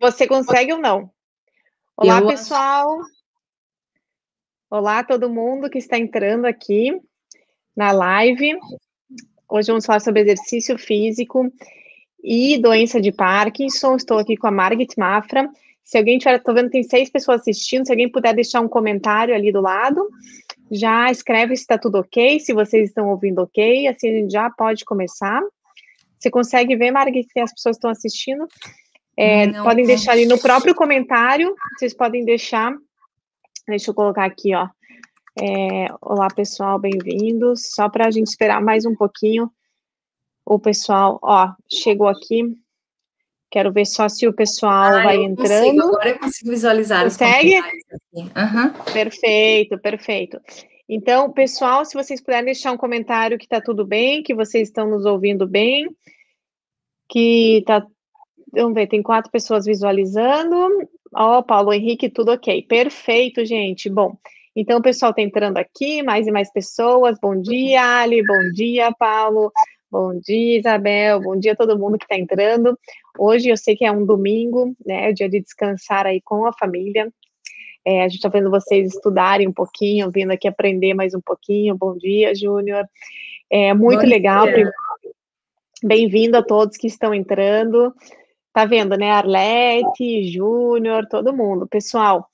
Você consegue ou não? Olá, eu... pessoal. Olá, todo mundo que está entrando aqui na live. Hoje vamos falar sobre exercício físico e doença de Parkinson. Estou aqui com a Margit Mafra. Se alguém tiver, estou vendo que tem seis pessoas assistindo, se alguém puder deixar um comentário ali do lado, já escreve se está tudo ok, se vocês estão ouvindo ok, assim a gente já pode começar. Você consegue ver, Margit, se as pessoas estão assistindo? É, podem deixar ali no próprio comentário, vocês podem deixar. Deixa eu colocar aqui, ó. É, olá, pessoal, bem-vindos. Só para a gente esperar mais um pouquinho. O pessoal, ó, chegou aqui. Quero ver só se o pessoal ah, vai entrando. Consigo, agora eu consigo visualizar Consegue? Uhum. Perfeito, perfeito. Então, pessoal, se vocês puderem deixar um comentário que está tudo bem, que vocês estão nos ouvindo bem, que está Vamos ver, tem quatro pessoas visualizando. Ó, oh, Paulo Henrique, tudo ok. Perfeito, gente. Bom, então o pessoal está entrando aqui, mais e mais pessoas. Bom dia, Ali. Bom dia, Paulo. Bom dia, Isabel. Bom dia a todo mundo que está entrando. Hoje eu sei que é um domingo, né? Dia de descansar aí com a família. É, a gente está vendo vocês estudarem um pouquinho, vindo aqui aprender mais um pouquinho. Bom dia, Júnior. É muito Bom legal. Bem-vindo a todos que estão entrando. Tá vendo, né? Arlete, Júnior, todo mundo. Pessoal,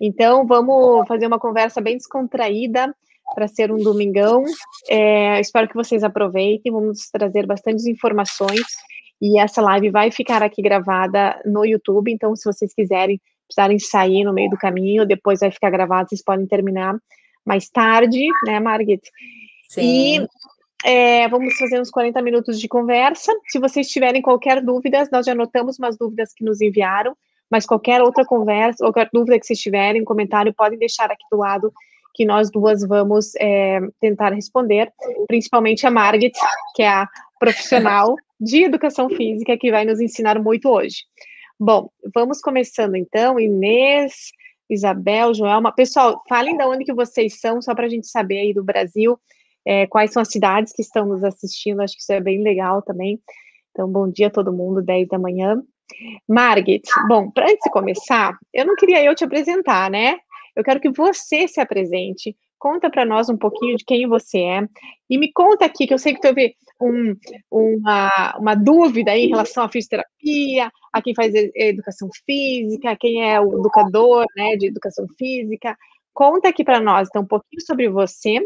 então vamos fazer uma conversa bem descontraída para ser um domingão. É, espero que vocês aproveitem. Vamos trazer bastantes informações. E essa live vai ficar aqui gravada no YouTube. Então, se vocês quiserem, precisarem sair no meio do caminho, depois vai ficar gravado, vocês podem terminar mais tarde, né, Margit? Sim. E é, vamos fazer uns 40 minutos de conversa. Se vocês tiverem qualquer dúvida, nós já anotamos umas dúvidas que nos enviaram, mas qualquer outra conversa, qualquer dúvida que vocês tiverem, comentário, podem deixar aqui do lado que nós duas vamos é, tentar responder, principalmente a Margit, que é a profissional de educação física que vai nos ensinar muito hoje. Bom, vamos começando então, Inês, Isabel, Joelma. Pessoal, falem de onde que vocês são, só para a gente saber aí do Brasil é, quais são as cidades que estão nos assistindo, acho que isso é bem legal também. Então, bom dia a todo mundo, 10 da manhã. Margit, bom, para antes de começar, eu não queria eu te apresentar, né? Eu quero que você se apresente, conta para nós um pouquinho de quem você é, e me conta aqui, que eu sei que teve um, uma, uma dúvida em relação à fisioterapia, a quem faz educação física, quem é o educador né, de educação física. Conta aqui para nós, então, um pouquinho sobre você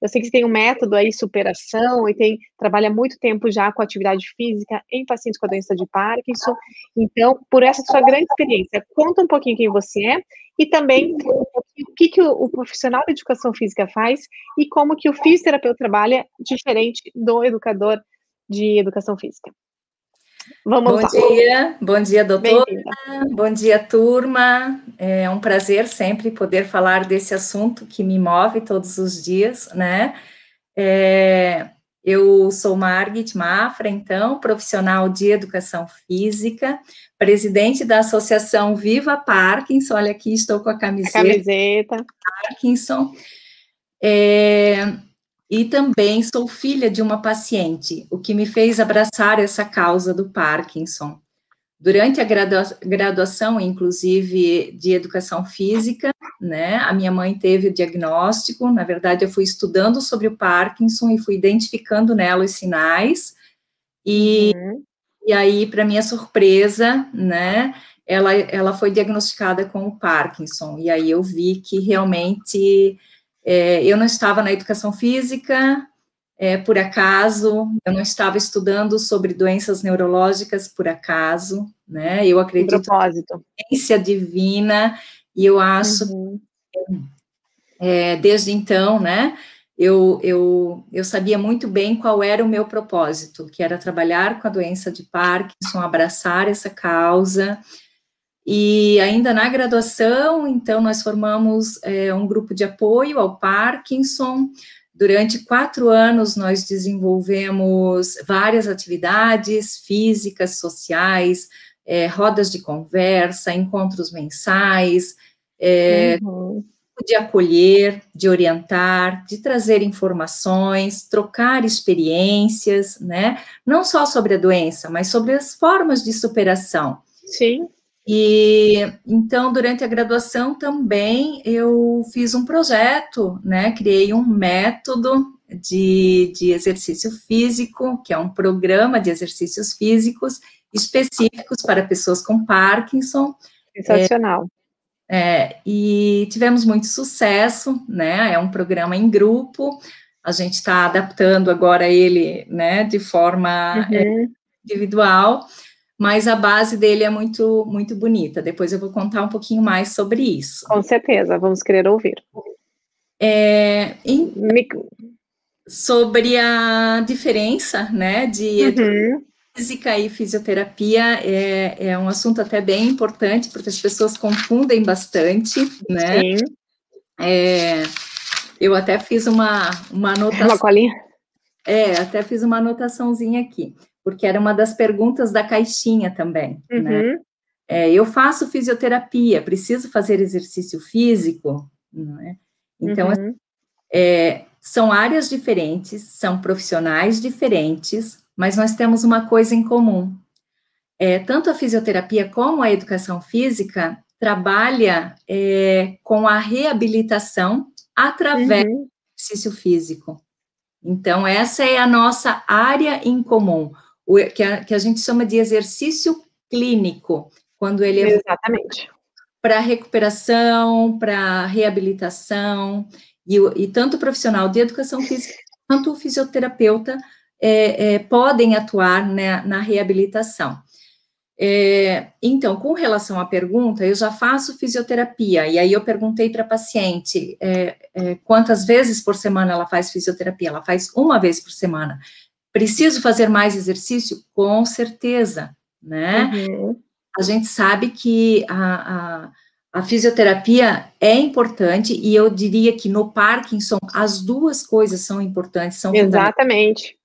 eu sei que você tem um método aí, superação, e tem trabalha muito tempo já com atividade física em pacientes com a doença de Parkinson. Então, por essa sua grande experiência, conta um pouquinho quem você é e também o que, que o, o profissional de educação física faz e como que o fisioterapeuta trabalha diferente do educador de educação física. Vamos bom lá. dia, bom dia, doutora. Bom dia, turma. É um prazer sempre poder falar desse assunto que me move todos os dias, né? É, eu sou Margit Mafra, então, profissional de educação física, presidente da Associação Viva Parkinson. Olha aqui, estou com a camiseta. A camiseta. Parkinson. É, e também sou filha de uma paciente, o que me fez abraçar essa causa do Parkinson. Durante a gradua graduação, inclusive de educação física, né, a minha mãe teve o diagnóstico. Na verdade, eu fui estudando sobre o Parkinson e fui identificando nela os sinais. E, uhum. e aí, para minha surpresa, né, ela, ela foi diagnosticada com o Parkinson. E aí eu vi que realmente é, eu não estava na educação física é, por acaso, eu não estava estudando sobre doenças neurológicas por acaso, né? Eu acredito na ciência divina e eu acho uhum. é, desde então, né? Eu, eu, eu sabia muito bem qual era o meu propósito, que era trabalhar com a doença de Parkinson, abraçar essa causa, e ainda na graduação, então, nós formamos é, um grupo de apoio ao Parkinson. Durante quatro anos, nós desenvolvemos várias atividades físicas, sociais, é, rodas de conversa, encontros mensais, é, uhum. de acolher, de orientar, de trazer informações, trocar experiências, né? Não só sobre a doença, mas sobre as formas de superação. Sim E então, durante a graduação também eu fiz um projeto, né? Criei um método de, de exercício físico, que é um programa de exercícios físicos específicos para pessoas com Parkinson. Sensacional. É, é, e tivemos muito sucesso, né? É um programa em grupo. A gente está adaptando agora ele, né, de forma é, uhum. é, individual, mas a base dele é muito, muito bonita. Depois eu vou contar um pouquinho mais sobre isso. Com certeza, vamos querer ouvir. É, em, Me... Sobre a diferença, né, de uhum física e fisioterapia é, é um assunto até bem importante, porque as pessoas confundem bastante, né? Sim. É, eu até fiz uma, uma anotação. Uma colinha? É, até fiz uma anotaçãozinha aqui, porque era uma das perguntas da caixinha também, né? uhum. né? É, eu faço fisioterapia, preciso fazer exercício físico, né? Então, uhum. é, são áreas diferentes, são profissionais diferentes, mas nós temos uma coisa em comum. É, tanto a fisioterapia como a educação física trabalha é, com a reabilitação através uhum. do exercício físico. Então, essa é a nossa área em comum, que, a, que a gente chama de exercício clínico, quando ele é Exatamente. para recuperação, para reabilitação, e, e tanto o profissional de educação física quanto o fisioterapeuta é, é, podem atuar né, na reabilitação. É, então, com relação à pergunta, eu já faço fisioterapia, e aí eu perguntei para a paciente é, é, quantas vezes por semana ela faz fisioterapia. Ela faz uma vez por semana. Preciso fazer mais exercício? Com certeza, né? Uhum. A gente sabe que a, a, a fisioterapia é importante, e eu diria que no Parkinson as duas coisas são importantes, são Exatamente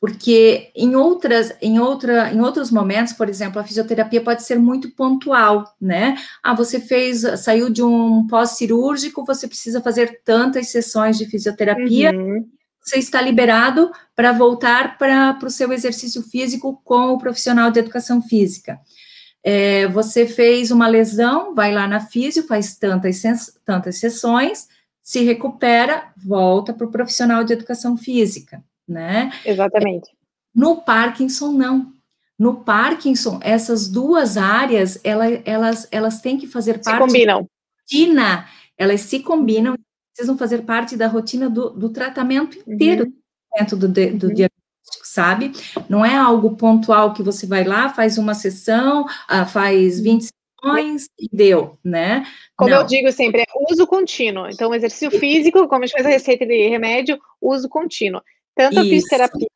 porque em outras, em outra, em outros momentos, por exemplo, a fisioterapia pode ser muito pontual, né? Ah, você fez, saiu de um pós-cirúrgico, você precisa fazer tantas sessões de fisioterapia, uhum. Você está liberado para voltar para o seu exercício físico com o profissional de educação física. É, você fez uma lesão, vai lá na físio, faz tantas, tantas sessões, se recupera, volta para o profissional de educação física né? Exatamente. No Parkinson, não. No Parkinson, essas duas áreas, elas, elas, elas têm que fazer parte... Se combinam. Rotina, elas se combinam. Precisam fazer parte da rotina do, do tratamento inteiro uhum. do, do uhum. diagnóstico, sabe? Não é algo pontual que você vai lá, faz uma sessão, ah, faz 20 uhum. sessões e deu, né? Como Não. eu digo sempre, é uso contínuo. Então, exercício físico, como a gente faz a receita de remédio, uso contínuo. Tanto a fisioterapia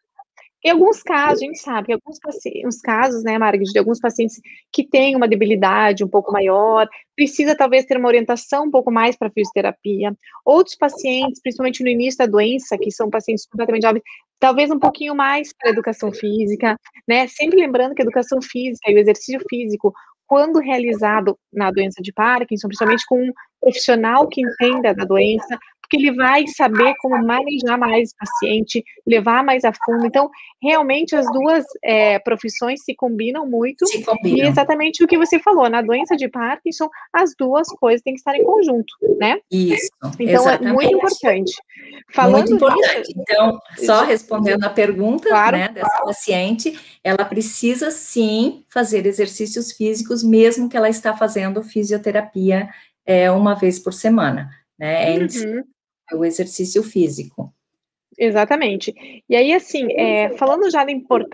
em alguns casos, a gente sabe que alguns pacientes, casos, né, Margit, de alguns pacientes que têm uma debilidade um pouco maior, precisa talvez ter uma orientação um pouco mais para fisioterapia. Outros pacientes, principalmente no início da doença, que são pacientes completamente jovens, talvez um pouquinho mais para educação física, né? Sempre lembrando que a educação física e o exercício físico, quando realizado na doença de Parkinson, principalmente com um profissional que entenda da doença, porque ele vai saber como manejar mais o paciente, levar mais a fundo. Então, realmente, as duas é, profissões se combinam muito. Se combinam. E exatamente o que você falou, na doença de Parkinson, as duas coisas têm que estar em conjunto, né? Isso. Então, exatamente. é muito importante. Falando muito importante. Disso, então, só respondendo a pergunta claro. né, dessa paciente, ela precisa sim fazer exercícios físicos, mesmo que ela está fazendo fisioterapia é, uma vez por semana. Né? É uhum o exercício físico. Exatamente. E aí, assim, é, falando já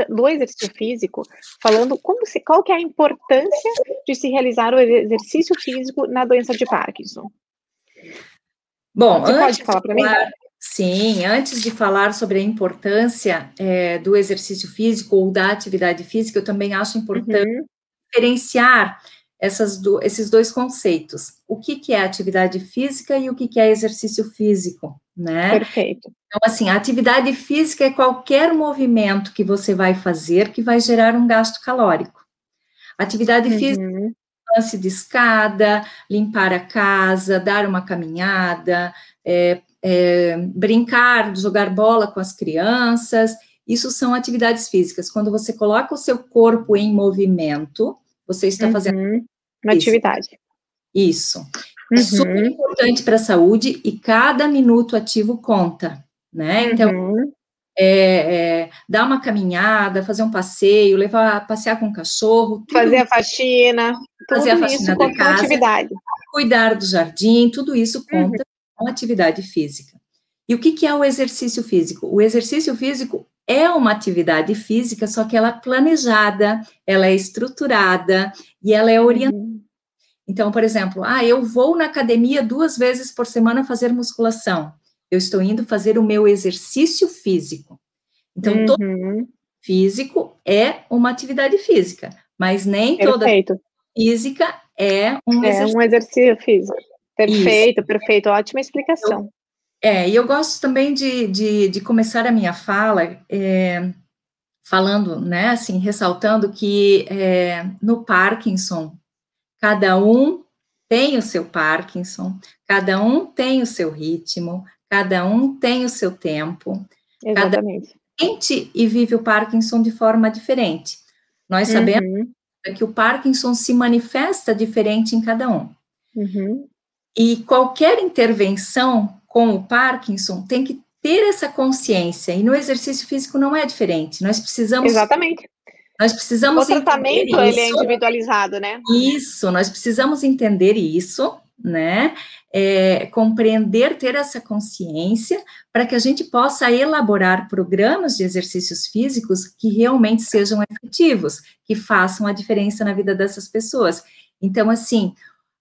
do exercício físico, falando como se, qual que é a importância de se realizar o exercício físico na doença de Parkinson? Bom, Você pode falar para mim? Sim, antes de falar sobre a importância é, do exercício físico ou da atividade física, eu também acho importante uhum. diferenciar do, esses dois conceitos. O que, que é atividade física e o que, que é exercício físico, né? Perfeito. Então, assim, a atividade física é qualquer movimento que você vai fazer que vai gerar um gasto calórico. Atividade uhum. física lance de escada, limpar a casa, dar uma caminhada, é, é, brincar, jogar bola com as crianças. Isso são atividades físicas. Quando você coloca o seu corpo em movimento, você está uhum. fazendo Uma atividade. Isso. É uhum. É super importante para a saúde e cada minuto ativo conta, né? Então, uhum. é, é, dar uma caminhada, fazer um passeio, levar passear com o cachorro. fazer a faxina. Fazer a faxina isso da casa. Atividade. Cuidar do jardim, tudo isso conta uhum. com atividade física. E o que, que é o exercício físico? O exercício físico é uma atividade física, só que ela é planejada, ela é estruturada e ela é orientada. Uhum. Então, por exemplo, ah, eu vou na academia duas vezes por semana fazer musculação. Eu estou indo fazer o meu exercício físico. Então, uhum. todo físico é uma atividade física, mas nem Perfeito. toda física é um é exercício. um exercício físico. Perfeito, Isso. perfeito. Ótima explicação. É, e eu gosto também de, de, de começar a minha fala é, falando, né, assim, ressaltando que é, no Parkinson, cada um tem o seu Parkinson, cada um tem o seu ritmo, cada um tem o seu tempo. Exatamente. Cada um sente e vive o Parkinson de forma diferente. Nós sabemos uhum. que o Parkinson se manifesta diferente em cada um. Uhum. E qualquer intervenção com o Parkinson tem que ter essa consciência, e no exercício físico não é diferente. Nós precisamos. Exatamente. Nós precisamos. O tratamento ele é individualizado, né? Isso, nós precisamos entender isso, né? É, compreender, ter essa consciência, para que a gente possa elaborar programas de exercícios físicos que realmente sejam efetivos, que façam a diferença na vida dessas pessoas. Então, assim,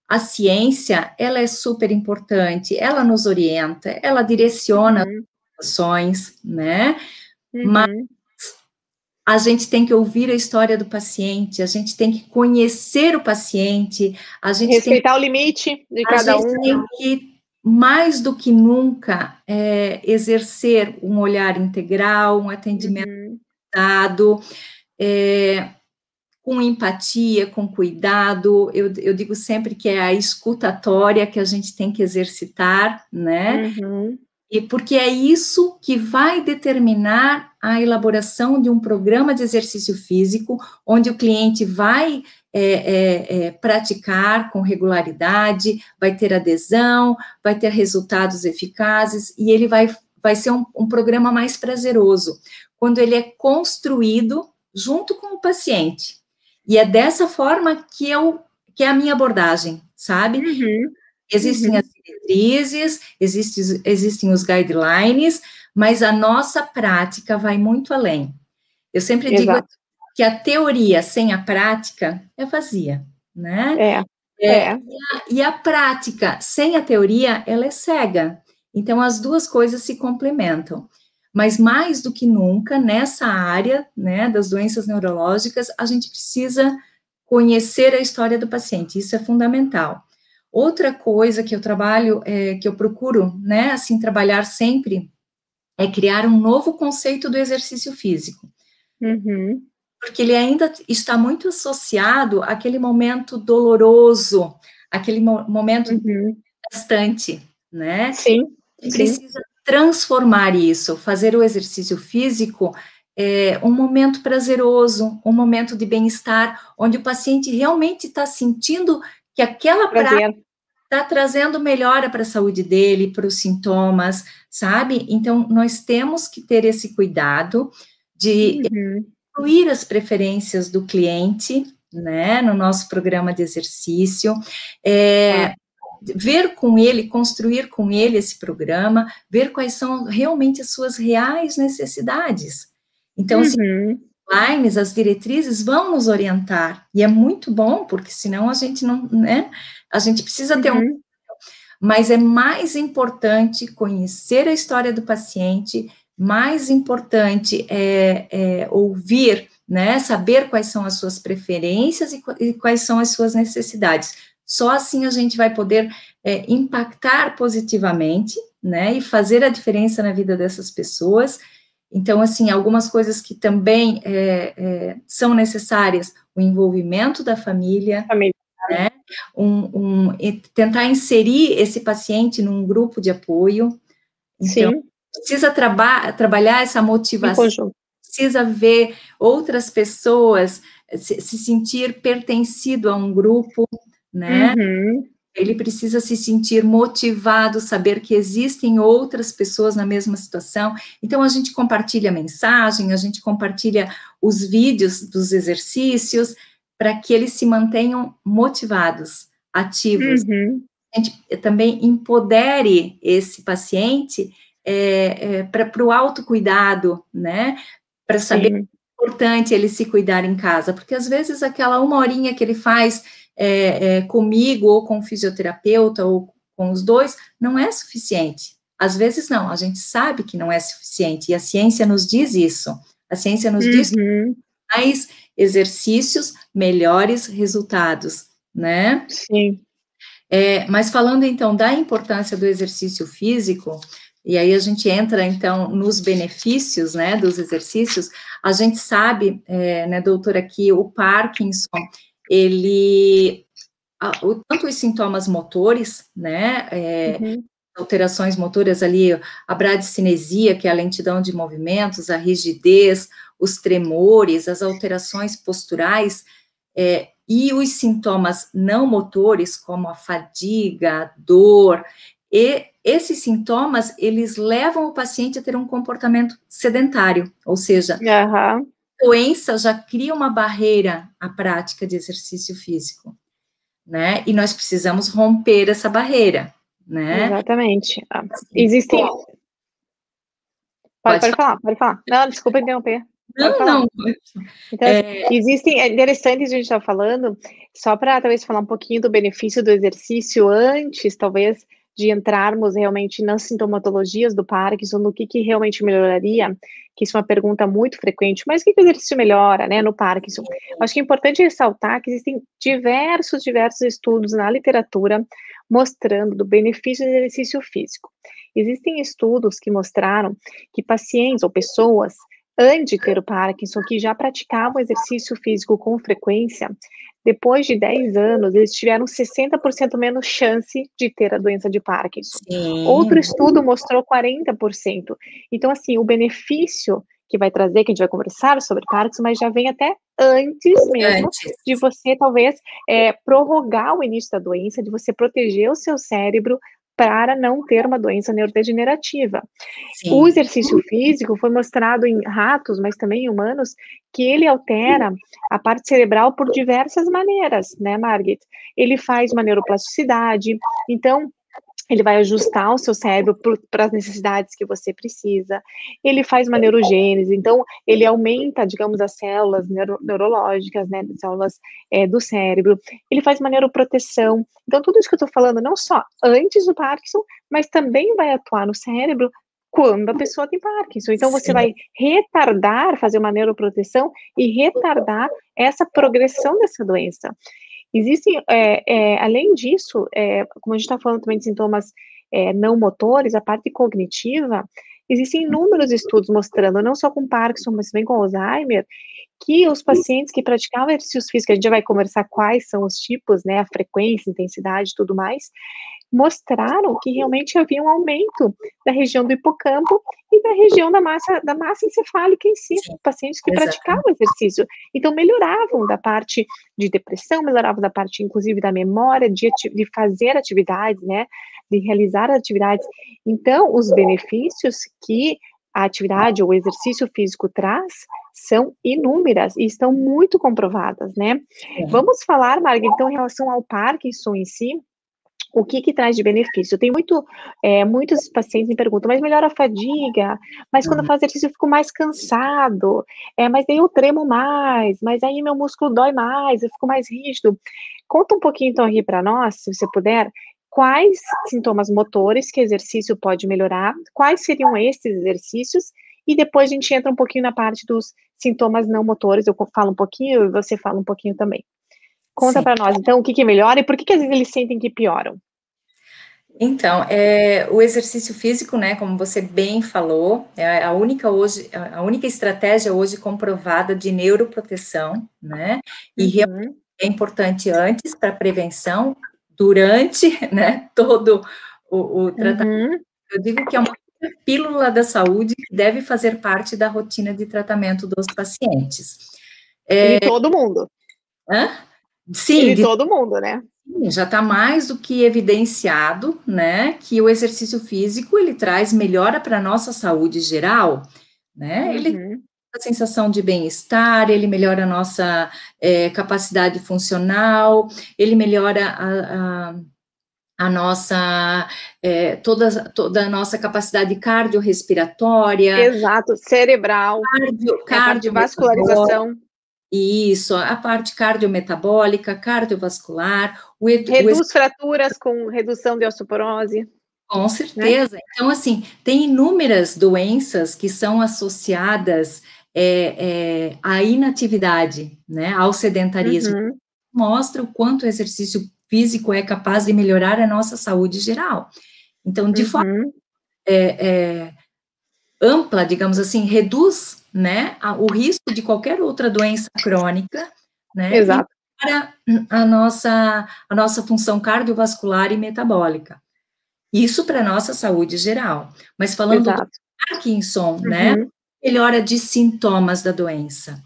a ciência, ela é super importante, ela nos orienta, ela direciona uhum. as ações, né? Uhum. Mas a gente tem que ouvir a história do paciente, a gente tem que conhecer o paciente, a gente respeitar tem, o limite de cada um. A gente tem que mais do que nunca é, exercer um olhar integral, um atendimento uhum. dado, é, com empatia, com cuidado. Eu, eu digo sempre que é a escutatória que a gente tem que exercitar, né? Uhum. E porque é isso que vai determinar a elaboração de um programa de exercício físico, onde o cliente vai é, é, é, praticar com regularidade, vai ter adesão, vai ter resultados eficazes e ele vai, vai ser um, um programa mais prazeroso, quando ele é construído junto com o paciente. E é dessa forma que eu que é a minha abordagem, sabe? Uhum. Existem uhum. as diretrizes, existem, existem os guidelines, mas a nossa prática vai muito além. Eu sempre Exato. digo que a teoria sem a prática é vazia, né? É. é, é. E, a, e a prática sem a teoria, ela é cega. Então, as duas coisas se complementam. Mas mais do que nunca, nessa área, né, das doenças neurológicas, a gente precisa conhecer a história do paciente, isso é fundamental. Outra coisa que eu trabalho, é, que eu procuro, né, assim, trabalhar sempre, é criar um novo conceito do exercício físico. Uhum. Porque ele ainda está muito associado àquele momento doloroso, aquele mo momento uhum. bastante, né? Sim. Precisa transformar isso, fazer o exercício físico é, um momento prazeroso, um momento de bem-estar, onde o paciente realmente está sentindo que aquela prática está trazendo melhora para a saúde dele, para os sintomas, sabe? Então, nós temos que ter esse cuidado de uhum. incluir as preferências do cliente, né, no nosso programa de exercício, é, ver com ele, construir com ele esse programa, ver quais são realmente as suas reais necessidades. Então, uhum. as lines, as diretrizes vão nos orientar, e é muito bom, porque senão a gente não, né, a gente precisa ter uhum. um mas é mais importante conhecer a história do paciente, mais importante é, é ouvir, né, saber quais são as suas preferências e, e, quais são as suas necessidades. Só assim a gente vai poder é, impactar positivamente, né, e fazer a diferença na vida dessas pessoas. Então, assim, algumas coisas que também é, é, são necessárias, o envolvimento da família, família. Né, um, um, tentar inserir esse paciente num grupo de apoio. Então, Sim. precisa traba trabalhar essa motivação, precisa ver outras pessoas, se, se sentir pertencido a um grupo, né? Uhum. Ele precisa se sentir motivado, saber que existem outras pessoas na mesma situação. Então, a gente compartilha mensagem, a gente compartilha os vídeos dos exercícios, para que eles se mantenham motivados, ativos. Uhum. A gente também empodere esse paciente é, é, para o autocuidado, né? Para saber Sim. que é importante ele se cuidar em casa, porque às vezes aquela uma horinha que ele faz é, é, comigo ou com o fisioterapeuta ou com os dois não é suficiente. Às vezes não, a gente sabe que não é suficiente e a ciência nos diz isso. A ciência nos uhum. diz que mais exercícios, melhores resultados, né? Sim. É, mas falando então da importância do exercício físico, e aí a gente entra então nos benefícios, né, dos exercícios. A gente sabe, é, né, doutora, que o Parkinson ele o, tanto os sintomas motores, né, é, uhum. alterações motoras ali, a bradicinesia, que é a lentidão de movimentos, a rigidez, os tremores, as alterações posturais, é, e os sintomas não motores, como a fadiga, a dor, e esses sintomas, eles levam o paciente a ter um comportamento sedentário, ou seja, uhum doença já cria uma barreira à prática de exercício físico, né? E nós precisamos romper essa barreira, né? Exatamente. Ah, existem. Pode, pode, pode falar, pode falar. Não, desculpa interromper. Não, não. Então, é... existem, é interessante a gente estar tá falando, só para talvez falar um pouquinho do benefício do exercício antes, talvez, de entrarmos realmente nas sintomatologias do Parkinson, no que, que realmente melhoraria que isso é uma pergunta muito frequente, mas o que, que o exercício melhora, né, no Parkinson? Acho que é importante ressaltar que existem diversos, diversos estudos na literatura mostrando do benefício do exercício físico. Existem estudos que mostraram que pacientes ou pessoas antes de ter o Parkinson, que já praticavam exercício físico com frequência, depois de 10 anos, eles tiveram 60% menos chance de ter a doença de Parkinson. Sim. Outro estudo mostrou 40%. Então, assim, o benefício que vai trazer, que a gente vai conversar sobre Parkinson, mas já vem até antes mesmo antes. de você, talvez, é, prorrogar o início da doença, de você proteger o seu cérebro para não ter uma doença neurodegenerativa. Sim. O exercício físico foi mostrado em ratos, mas também em humanos, que ele altera a parte cerebral por diversas maneiras, né, Margit? Ele faz uma neuroplasticidade, então ele vai ajustar o seu cérebro para as necessidades que você precisa. Ele faz uma neurogênese, então ele aumenta, digamos, as células neuro, neurológicas, né, células é, do cérebro. Ele faz uma neuroproteção. Então tudo isso que eu estou falando, não só antes do Parkinson, mas também vai atuar no cérebro quando a pessoa tem Parkinson. Então você Sim. vai retardar, fazer uma neuroproteção e retardar essa progressão dessa doença. Existem, é, é, além disso, é, como a gente está falando também de sintomas é, não motores, a parte cognitiva, existem inúmeros estudos mostrando, não só com Parkinson, mas também com Alzheimer, que os pacientes que praticavam exercícios físicos, a gente já vai conversar quais são os tipos, né, a frequência, intensidade e tudo mais, mostraram que realmente havia um aumento da região do hipocampo e da região da massa, da massa encefálica em si, pacientes que exatamente. praticavam exercício. Então, melhoravam da parte de depressão, melhoravam da parte, inclusive, da memória, de, de fazer atividades, né, de realizar atividades. Então, os benefícios que a atividade ou o exercício físico traz são inúmeras e estão muito comprovadas, né? É. Vamos falar, Marga, então, em relação ao Parkinson em si, o que que traz de benefício? Tem muito, é, muitos pacientes me perguntam, mas melhora a fadiga, mas quando eu uhum. faço exercício eu fico mais cansado, é, mas daí eu tremo mais, mas aí meu músculo dói mais, eu fico mais rígido. Conta um pouquinho então aqui para nós, se você puder, quais sintomas motores que exercício pode melhorar, quais seriam esses exercícios, e depois a gente entra um pouquinho na parte dos sintomas não motores, eu falo um pouquinho e você fala um pouquinho também. Conta para nós, então, o que, que melhora e por que, que às vezes eles sentem que pioram? Então, é, o exercício físico, né, como você bem falou, é a única hoje, a única estratégia hoje comprovada de neuroproteção, né, e uhum. é importante antes para prevenção, durante, né, todo o, o tratamento. Uhum. Eu digo que é uma pílula da saúde que deve fazer parte da rotina de tratamento dos pacientes. É, de todo mundo. Hã? Sim. de, todo mundo, né? Já está mais do que evidenciado, né, que o exercício físico ele traz melhora para a nossa saúde geral, né? Uhum. A sensação de bem-estar, ele melhora a nossa é, capacidade funcional, ele melhora a, a a nossa é, toda, toda a nossa capacidade cardiorrespiratória. Exato, cerebral, cardio, cardiovascularização. Isso, a parte cardiometabólica, cardiovascular. O, Reduz o, fraturas com redução de osteoporose. Com né? certeza. Né? Então, assim, tem inúmeras doenças que são associadas é, é, à inatividade, né, ao sedentarismo. Uhum. Mostra o quanto o exercício físico é capaz de melhorar a nossa saúde geral. Então, de uhum. forma é, é, ampla, digamos assim, reduz né, a, o risco de qualquer outra doença crônica, né? Exato. Para a nossa, a nossa função cardiovascular e metabólica. Isso para a nossa saúde geral. Mas falando Exato. do Parkinson, né, uhum. né? Melhora de sintomas da doença.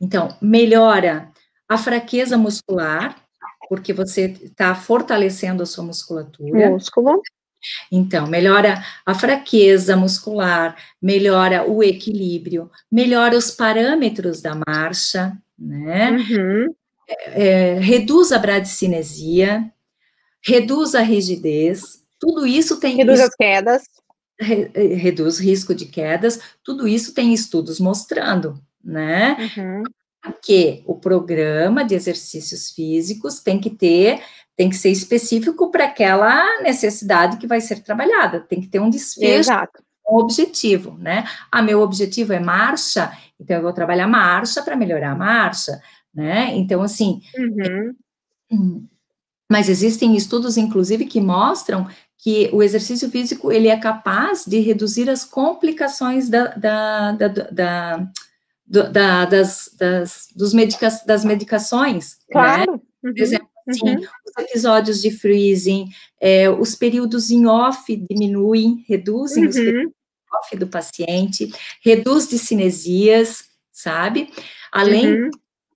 Então, melhora a fraqueza muscular, porque você está fortalecendo a sua musculatura. Músculo. Então, melhora a fraqueza muscular, melhora o equilíbrio, melhora os parâmetros da marcha, né? Uhum. É, é, reduz a bradicinesia, reduz a rigidez, tudo isso tem. Reduz as quedas. Re, é, reduz risco de quedas, tudo isso tem estudos mostrando, né? Uhum que o programa de exercícios físicos tem que ter, tem que ser específico para aquela necessidade que vai ser trabalhada, tem que ter um desfecho, Exato. um objetivo, né? Ah, meu objetivo é marcha, então eu vou trabalhar marcha para melhorar a marcha, né? Então, assim. Uhum. Hum, mas existem estudos, inclusive, que mostram que o exercício físico ele é capaz de reduzir as complicações da, da, da, da das, das, dos medica das medicações. Né? Claro. Né? Por uhum. exemplo, assim, uhum. os episódios de freezing, é, os períodos em off diminuem, reduzem uhum. os períodos em off do paciente, reduz de cinesias, sabe? Além, uhum.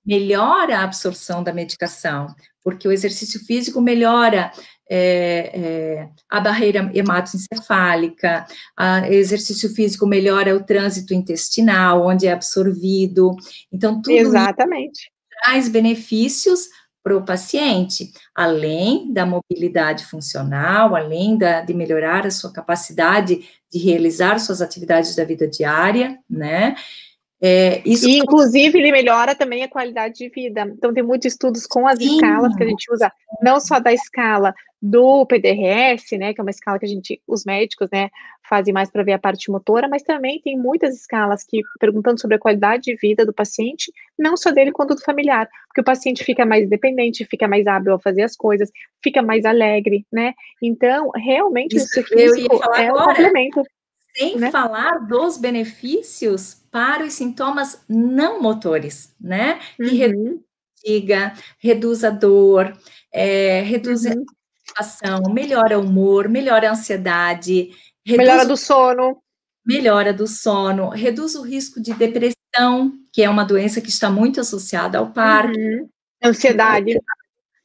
melhora a absorção da medicação, porque o exercício físico melhora é, é, a barreira hematoencefálica, o exercício físico melhora o trânsito intestinal, onde é absorvido. Então, tudo Exatamente. traz benefícios para o paciente, além da mobilidade funcional, além da, de melhorar a sua capacidade de realizar suas atividades da vida diária, né? É, isso e, inclusive, ele melhora também a qualidade de vida. Então, tem muitos estudos com as Sim. escalas que a gente usa, não só da escala do PDRS, né, que é uma escala que a gente, os médicos, né, fazem mais para ver a parte motora, mas também tem muitas escalas que perguntando sobre a qualidade de vida do paciente, não só dele quanto do familiar, porque o paciente fica mais independente, fica mais hábil a fazer as coisas, fica mais alegre, né? Então, realmente Isso, físico é agora. um complemento. Sem né? falar dos benefícios para os sintomas não motores, né? Que uhum. reduz reduz a dor, é, reduz uhum. a ação, melhora o humor, melhora a ansiedade. melhora do sono. Melhora do sono, reduz o risco de depressão, que é uma doença que está muito associada ao parque. Uhum. Ansiedade.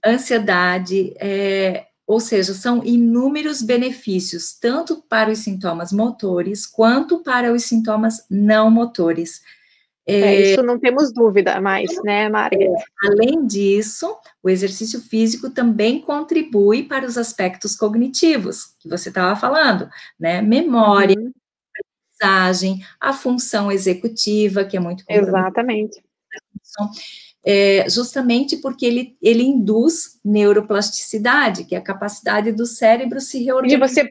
Ansiedade, é, ou seja, são inúmeros benefícios, tanto para os sintomas motores, quanto para os sintomas não motores. É, é, isso não temos dúvida mais, né, Margaret? É, além disso, o exercício físico também contribui para os aspectos cognitivos, que você estava falando, né? Memória, uhum. aprendizagem, a função executiva, que é muito Exatamente é, justamente porque ele, ele induz neuroplasticidade, que é a capacidade do cérebro se reorganizar. De você,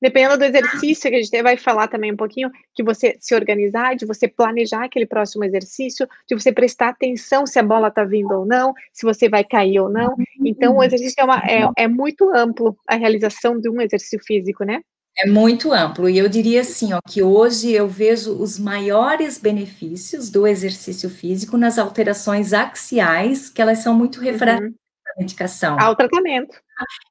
dependendo do exercício que a gente vai falar também um pouquinho, que você se organizar, de você planejar aquele próximo exercício, de você prestar atenção se a bola está vindo ou não, se você vai cair ou não. Então, o exercício é, uma, é, é muito amplo a realização de um exercício físico, né? É muito amplo, e eu diria assim, ó, que hoje eu vejo os maiores benefícios do exercício físico nas alterações axiais, que elas são muito refratárias uhum. à medicação. Ao tratamento.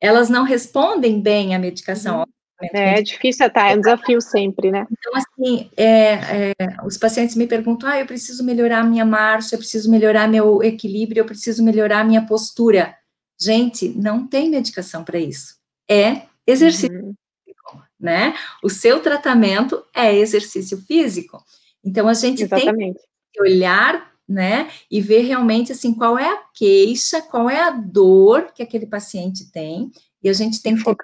Elas não respondem bem à medicação. Uhum. É, é difícil, tá? É um desafio sempre, né? Então, assim, é, é, os pacientes me perguntam, ah, eu preciso melhorar a minha marcha, eu preciso melhorar meu equilíbrio, eu preciso melhorar a minha postura. Gente, não tem medicação para isso. É exercício uhum. Né? O seu tratamento é exercício físico. Então a gente Exatamente. tem que olhar, né, e ver realmente assim qual é a queixa, qual é a dor que aquele paciente tem, e a gente tem que ter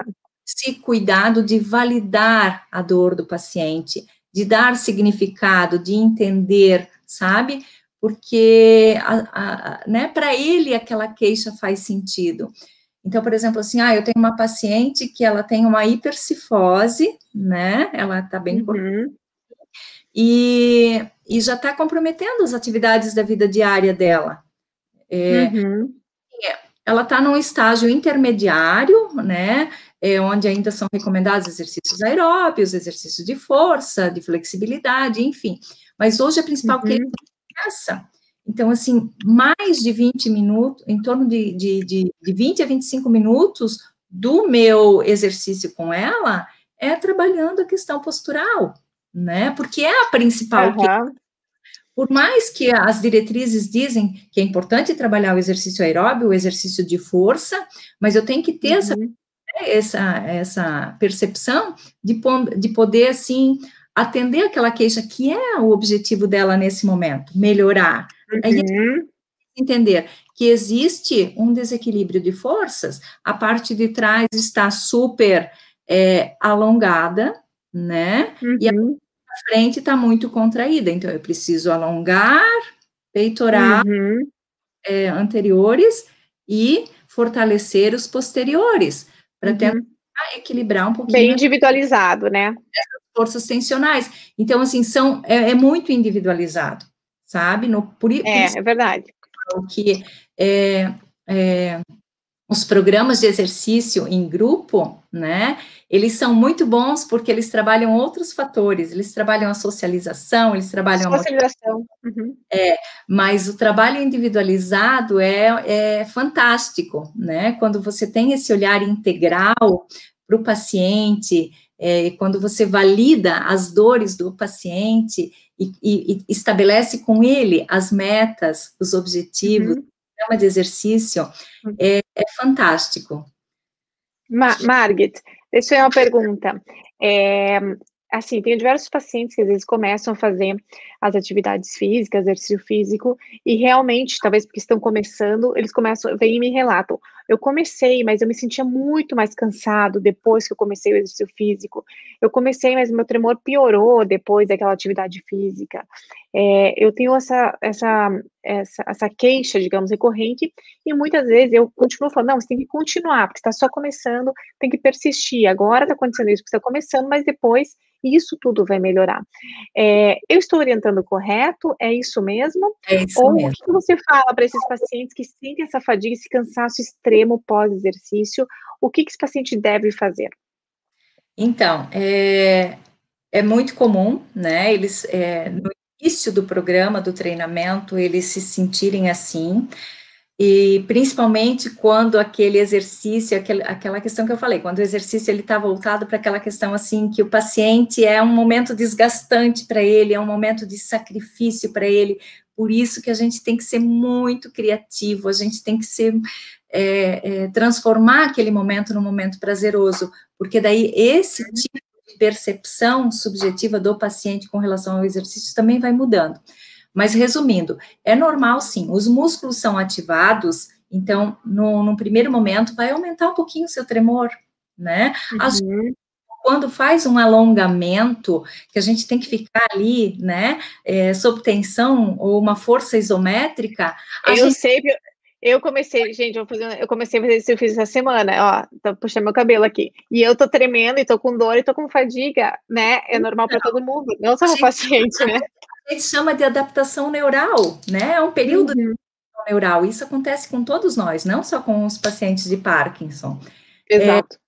esse cuidado de validar a dor do paciente, de dar significado, de entender, sabe? Porque, né, para ele aquela queixa faz sentido. Então, por exemplo, assim, ah, eu tenho uma paciente que ela tem uma hipercifose, né? Ela está bem uhum. e, e já está comprometendo as atividades da vida diária dela. É, uhum. Ela está num estágio intermediário, né? É, onde ainda são recomendados exercícios aeróbios, exercícios de força, de flexibilidade, enfim. Mas hoje a principal uhum. queixa é essa. Então, assim, mais de 20 minutos, em torno de, de, de, de 20 a 25 minutos do meu exercício com ela é trabalhando a questão postural, né? Porque é a principal. Uhum. Por mais que as diretrizes dizem que é importante trabalhar o exercício aeróbio, o exercício de força, mas eu tenho que ter uhum. essa, essa, essa percepção de, de poder, assim, atender aquela queixa que é o objetivo dela nesse momento, melhorar. Uhum. Aí, entender que existe um desequilíbrio de forças, a parte de trás está super é, alongada, né? Uhum. E a uhum. frente está muito contraída, então eu preciso alongar peitoral uhum. é, anteriores e fortalecer os posteriores, para uhum. tentar equilibrar um pouquinho. Bem individualizado, né? forças tensionais. Então, assim, são, é, é muito individualizado, sabe? No, por, é, por é verdade. Que é, é, os programas de exercício em grupo, né, eles são muito bons porque eles trabalham outros fatores, eles trabalham a socialização, eles trabalham socialização. a uhum. é, mas o trabalho individualizado é, é fantástico, né, quando você tem esse olhar integral para o paciente, é, quando você valida as dores do paciente e, e, estabelece com ele as metas, os objetivos, uhum. o programa de exercício, uhum. é, é, fantástico. Ma Margit, deixa eu uma pergunta. É, assim, tem diversos pacientes que às vezes começam a fazer as atividades físicas, exercício físico, e realmente, talvez porque estão começando, eles começam, vêm e me relatam. Eu comecei, mas eu me sentia muito mais cansado depois que eu comecei o exercício físico. Eu comecei, mas meu tremor piorou depois daquela atividade física. É, eu tenho essa, essa, essa, essa queixa, digamos, recorrente, e muitas vezes eu continuo falando, não, você tem que continuar, porque está só começando, tem que persistir. Agora está acontecendo isso, porque está começando, mas depois isso tudo vai melhorar. É, eu estou orientando correto? É isso mesmo? É isso Ou mesmo. o que você fala para esses pacientes que sentem essa fadiga, esse cansaço extremo pós-exercício? O que, que esse paciente deve fazer? Então, é, é muito comum, né? Eles, é, no início do programa, do treinamento, eles se sentirem assim, e principalmente quando aquele exercício, aquela questão que eu falei, quando o exercício ele está voltado para aquela questão assim que o paciente é um momento desgastante para ele, é um momento de sacrifício para ele. Por isso que a gente tem que ser muito criativo, a gente tem que ser é, é, transformar aquele momento num momento prazeroso, porque daí esse uhum. tipo de percepção subjetiva do paciente com relação ao exercício também vai mudando. Mas resumindo, é normal sim, os músculos são ativados, então, no, no primeiro momento, vai aumentar um pouquinho o seu tremor, né? Uhum. quando faz um alongamento, que a gente tem que ficar ali, né, é, sob tensão ou uma força isométrica. Eu gente... sei, eu comecei, gente, eu, fazer, eu comecei a fazer isso, eu fiz essa semana, ó, tô puxando meu cabelo aqui, e eu tô tremendo, e tô com dor, e tô com fadiga, né, é normal para todo mundo, não só o paciente, né gente chama de adaptação neural, né? É um período uhum. de neural. Isso acontece com todos nós, não só com os pacientes de Parkinson. Exato. É,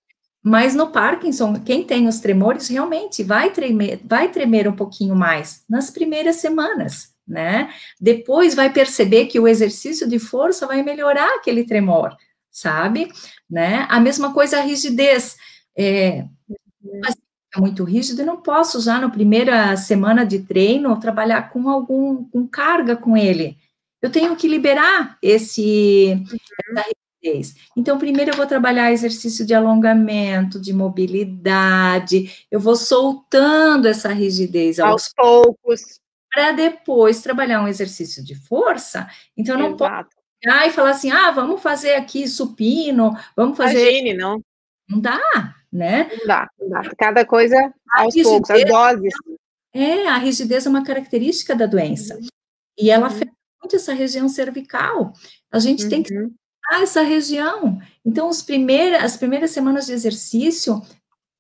mas no Parkinson, quem tem os tremores realmente vai tremer, vai tremer um pouquinho mais nas primeiras semanas, né? Depois vai perceber que o exercício de força vai melhorar aquele tremor, sabe? Né? A mesma coisa a rigidez. É, uhum é muito rígido, e não posso já na primeira semana de treino trabalhar com algum com carga com ele. Eu tenho que liberar esse essa rigidez. Então, primeiro eu vou trabalhar exercício de alongamento, de mobilidade, eu vou soltando essa rigidez aos, aos poucos. Para depois trabalhar um exercício de força. Então, eu não Exato. posso chegar e falar assim, ah, vamos fazer aqui supino, vamos fazer. Imagine, não. Não dá, né? Não dá, não dá. Cada coisa aos poucos, as doses. É, a rigidez é uma característica da doença. Uhum. E ela uhum. afeta muito essa região cervical. A gente uhum. tem que uhum. tratar essa região. Então, os primeiros, as primeiras semanas de exercício,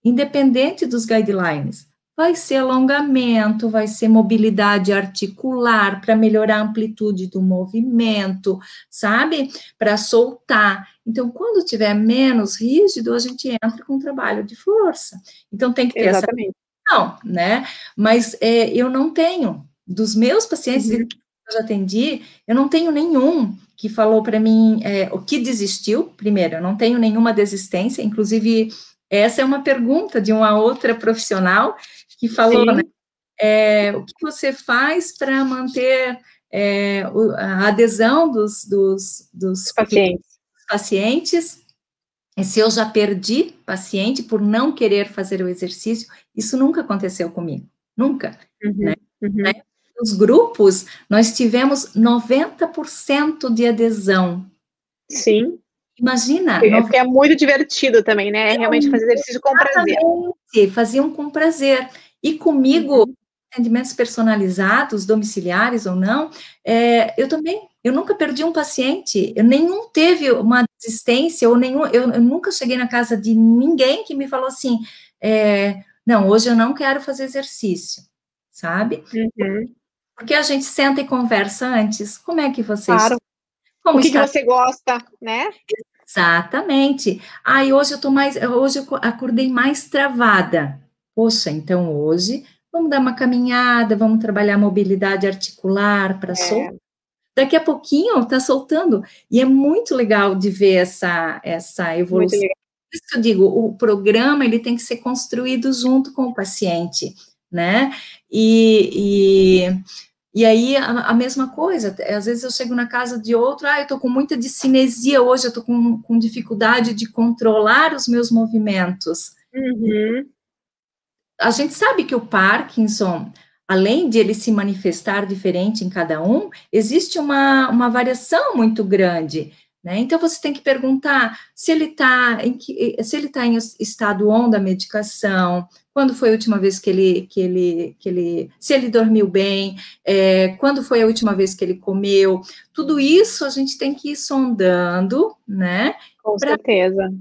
independente dos guidelines, vai ser alongamento, vai ser mobilidade articular para melhorar a amplitude do movimento, sabe? Para soltar. Então, quando tiver menos rígido, a gente entra com trabalho de força. Então, tem que ter Exatamente. essa não, né? Mas é, eu não tenho dos meus pacientes uhum. que eu já atendi, eu não tenho nenhum que falou para mim é, o que desistiu. Primeiro, eu não tenho nenhuma desistência, inclusive essa é uma pergunta de uma outra profissional que falou, né, é, o que você faz para manter é, a adesão dos, dos, dos pacientes. pacientes. E se eu já perdi paciente por não querer fazer o exercício, isso nunca aconteceu comigo, nunca. Uhum, né? Uhum. Né? Nos grupos, nós tivemos 90% de adesão. Sim. Imagina. É, porque é muito divertido também, né? É realmente fazer exercício com prazer. Faziam com prazer. E comigo, uhum. atendimentos personalizados, domiciliares ou não, é, eu também, eu nunca perdi um paciente, eu, nenhum teve uma desistência, ou nenhum, eu, eu, nunca cheguei na casa de ninguém que me falou assim, é, não, hoje eu não quero fazer exercício, sabe? Uhum. Porque a gente senta e conversa antes, como é que vocês... Claro. Como o que, está... que você gosta, né? Exatamente. Aí hoje eu tô mais, hoje eu acordei mais travada. Poxa, então hoje vamos dar uma caminhada, vamos trabalhar mobilidade articular para é. soltar. Daqui a pouquinho está soltando. E é muito legal de ver essa, essa evolução. Por isso que eu digo, o programa ele tem que ser construído junto com o paciente, né? E, e, e aí a, a, mesma coisa, às vezes eu chego na casa de outro, ah, eu estou com muita discinesia hoje, eu estou com, com dificuldade de controlar os meus movimentos. Uhum a gente sabe que o Parkinson, além de ele se manifestar diferente em cada um, existe uma, uma variação muito grande. Né? Então você tem que perguntar se ele está em se ele está em estado on da medicação, quando foi a última vez que ele que ele que ele se ele dormiu bem, é, quando foi a última vez que ele comeu, tudo isso a gente tem que ir sondando, né? Com pra, certeza.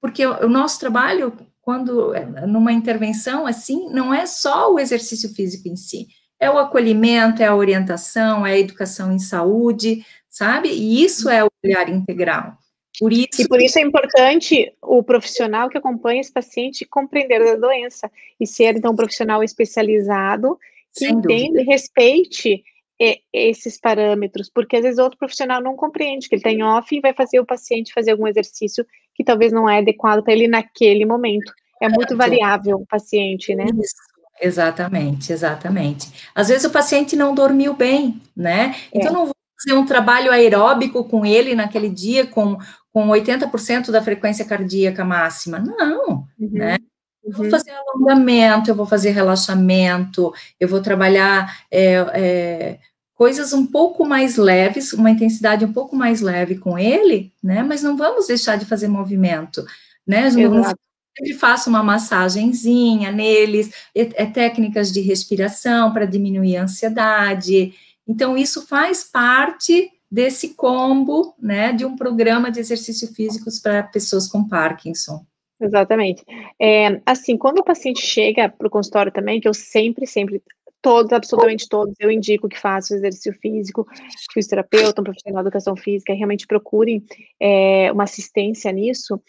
Porque o, o nosso trabalho quando numa intervenção assim, não é só o exercício físico em si, é o acolhimento, é a orientação, é a educação em saúde, sabe? E isso é o olhar integral. Por isso, e por isso é importante o profissional que acompanha esse paciente compreender a doença e ser então um profissional especializado que entenda e respeite é, esses parâmetros, porque às vezes outro profissional não compreende que ele está em off e vai fazer o paciente fazer algum exercício que talvez não é adequado para ele naquele momento. É muito variável o paciente, né? Isso. Exatamente, exatamente. Às vezes o paciente não dormiu bem, né? Então é. não vou fazer um trabalho aeróbico com ele naquele dia com, com 80% da frequência cardíaca máxima. Não, uhum. né? Eu vou uhum. fazer alongamento, eu vou fazer relaxamento, eu vou trabalhar é, é, coisas um pouco mais leves, uma intensidade um pouco mais leve com ele, né? Mas não vamos deixar de fazer movimento, né? Sempre faço uma massagenzinha neles, é, é técnicas de respiração para diminuir a ansiedade. Então, isso faz parte desse combo, né, de um programa de exercício físicos para pessoas com Parkinson. Exatamente. É, assim, quando o paciente chega para o consultório também, que eu sempre, sempre todos, absolutamente todos, eu indico que façam exercício físico, fisioterapeuta, um profissional de educação física, realmente procurem é, uma assistência nisso.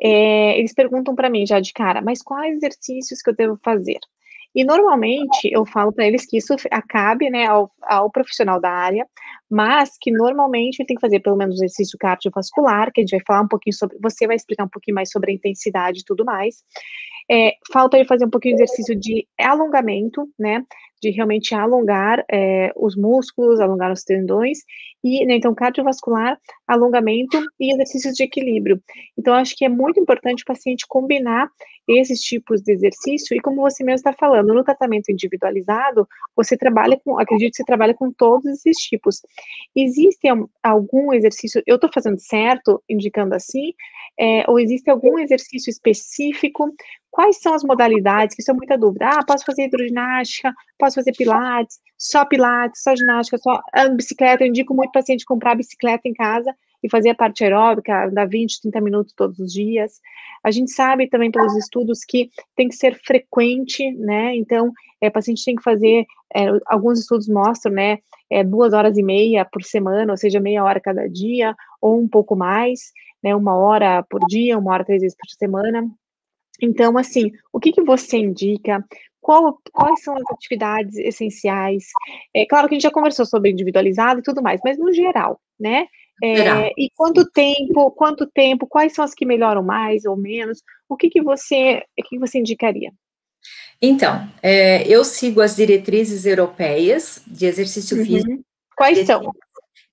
É, eles perguntam para mim já de cara, mas quais exercícios que eu devo fazer? E normalmente eu falo para eles que isso acabe né, ao, ao, profissional da área, mas que normalmente ele tem que fazer pelo menos um exercício cardiovascular, que a gente vai falar um pouquinho sobre, você vai explicar um pouquinho mais sobre a intensidade e tudo mais. É, falta ele fazer um pouquinho de exercício de alongamento, né? De realmente alongar é, os músculos, alongar os tendões, e né, então cardiovascular, alongamento e exercícios de equilíbrio. Então, acho que é muito importante o paciente combinar esses tipos de exercício, e como você mesmo está falando, no tratamento individualizado, você trabalha com, acredito que você trabalha com todos esses tipos. Existe algum exercício, eu estou fazendo certo, indicando assim, é, ou existe algum exercício específico? Quais são as modalidades? Isso é muita dúvida. Ah, posso fazer hidroginástica, posso fazer pilates, só pilates, só ginástica, só bicicleta. Eu indico muito paciente comprar bicicleta em casa e fazer a parte aeróbica, dar 20, 30 minutos todos os dias. A gente sabe também pelos estudos que tem que ser frequente, né? Então, é, paciente tem que fazer, é, alguns estudos mostram, né, é, duas horas e meia por semana, ou seja, meia hora cada dia, ou um pouco mais, né, uma hora por dia, uma hora três vezes por semana. Então, assim, o que, que você indica? Qual, quais são as atividades essenciais? É claro que a gente já conversou sobre individualizado e tudo mais, mas no geral, né? É, e quanto tempo, quanto tempo, quais são as que melhoram mais ou menos? O que, que você, o que você indicaria? Então, é, eu sigo as diretrizes europeias de exercício uhum. físico. Quais são?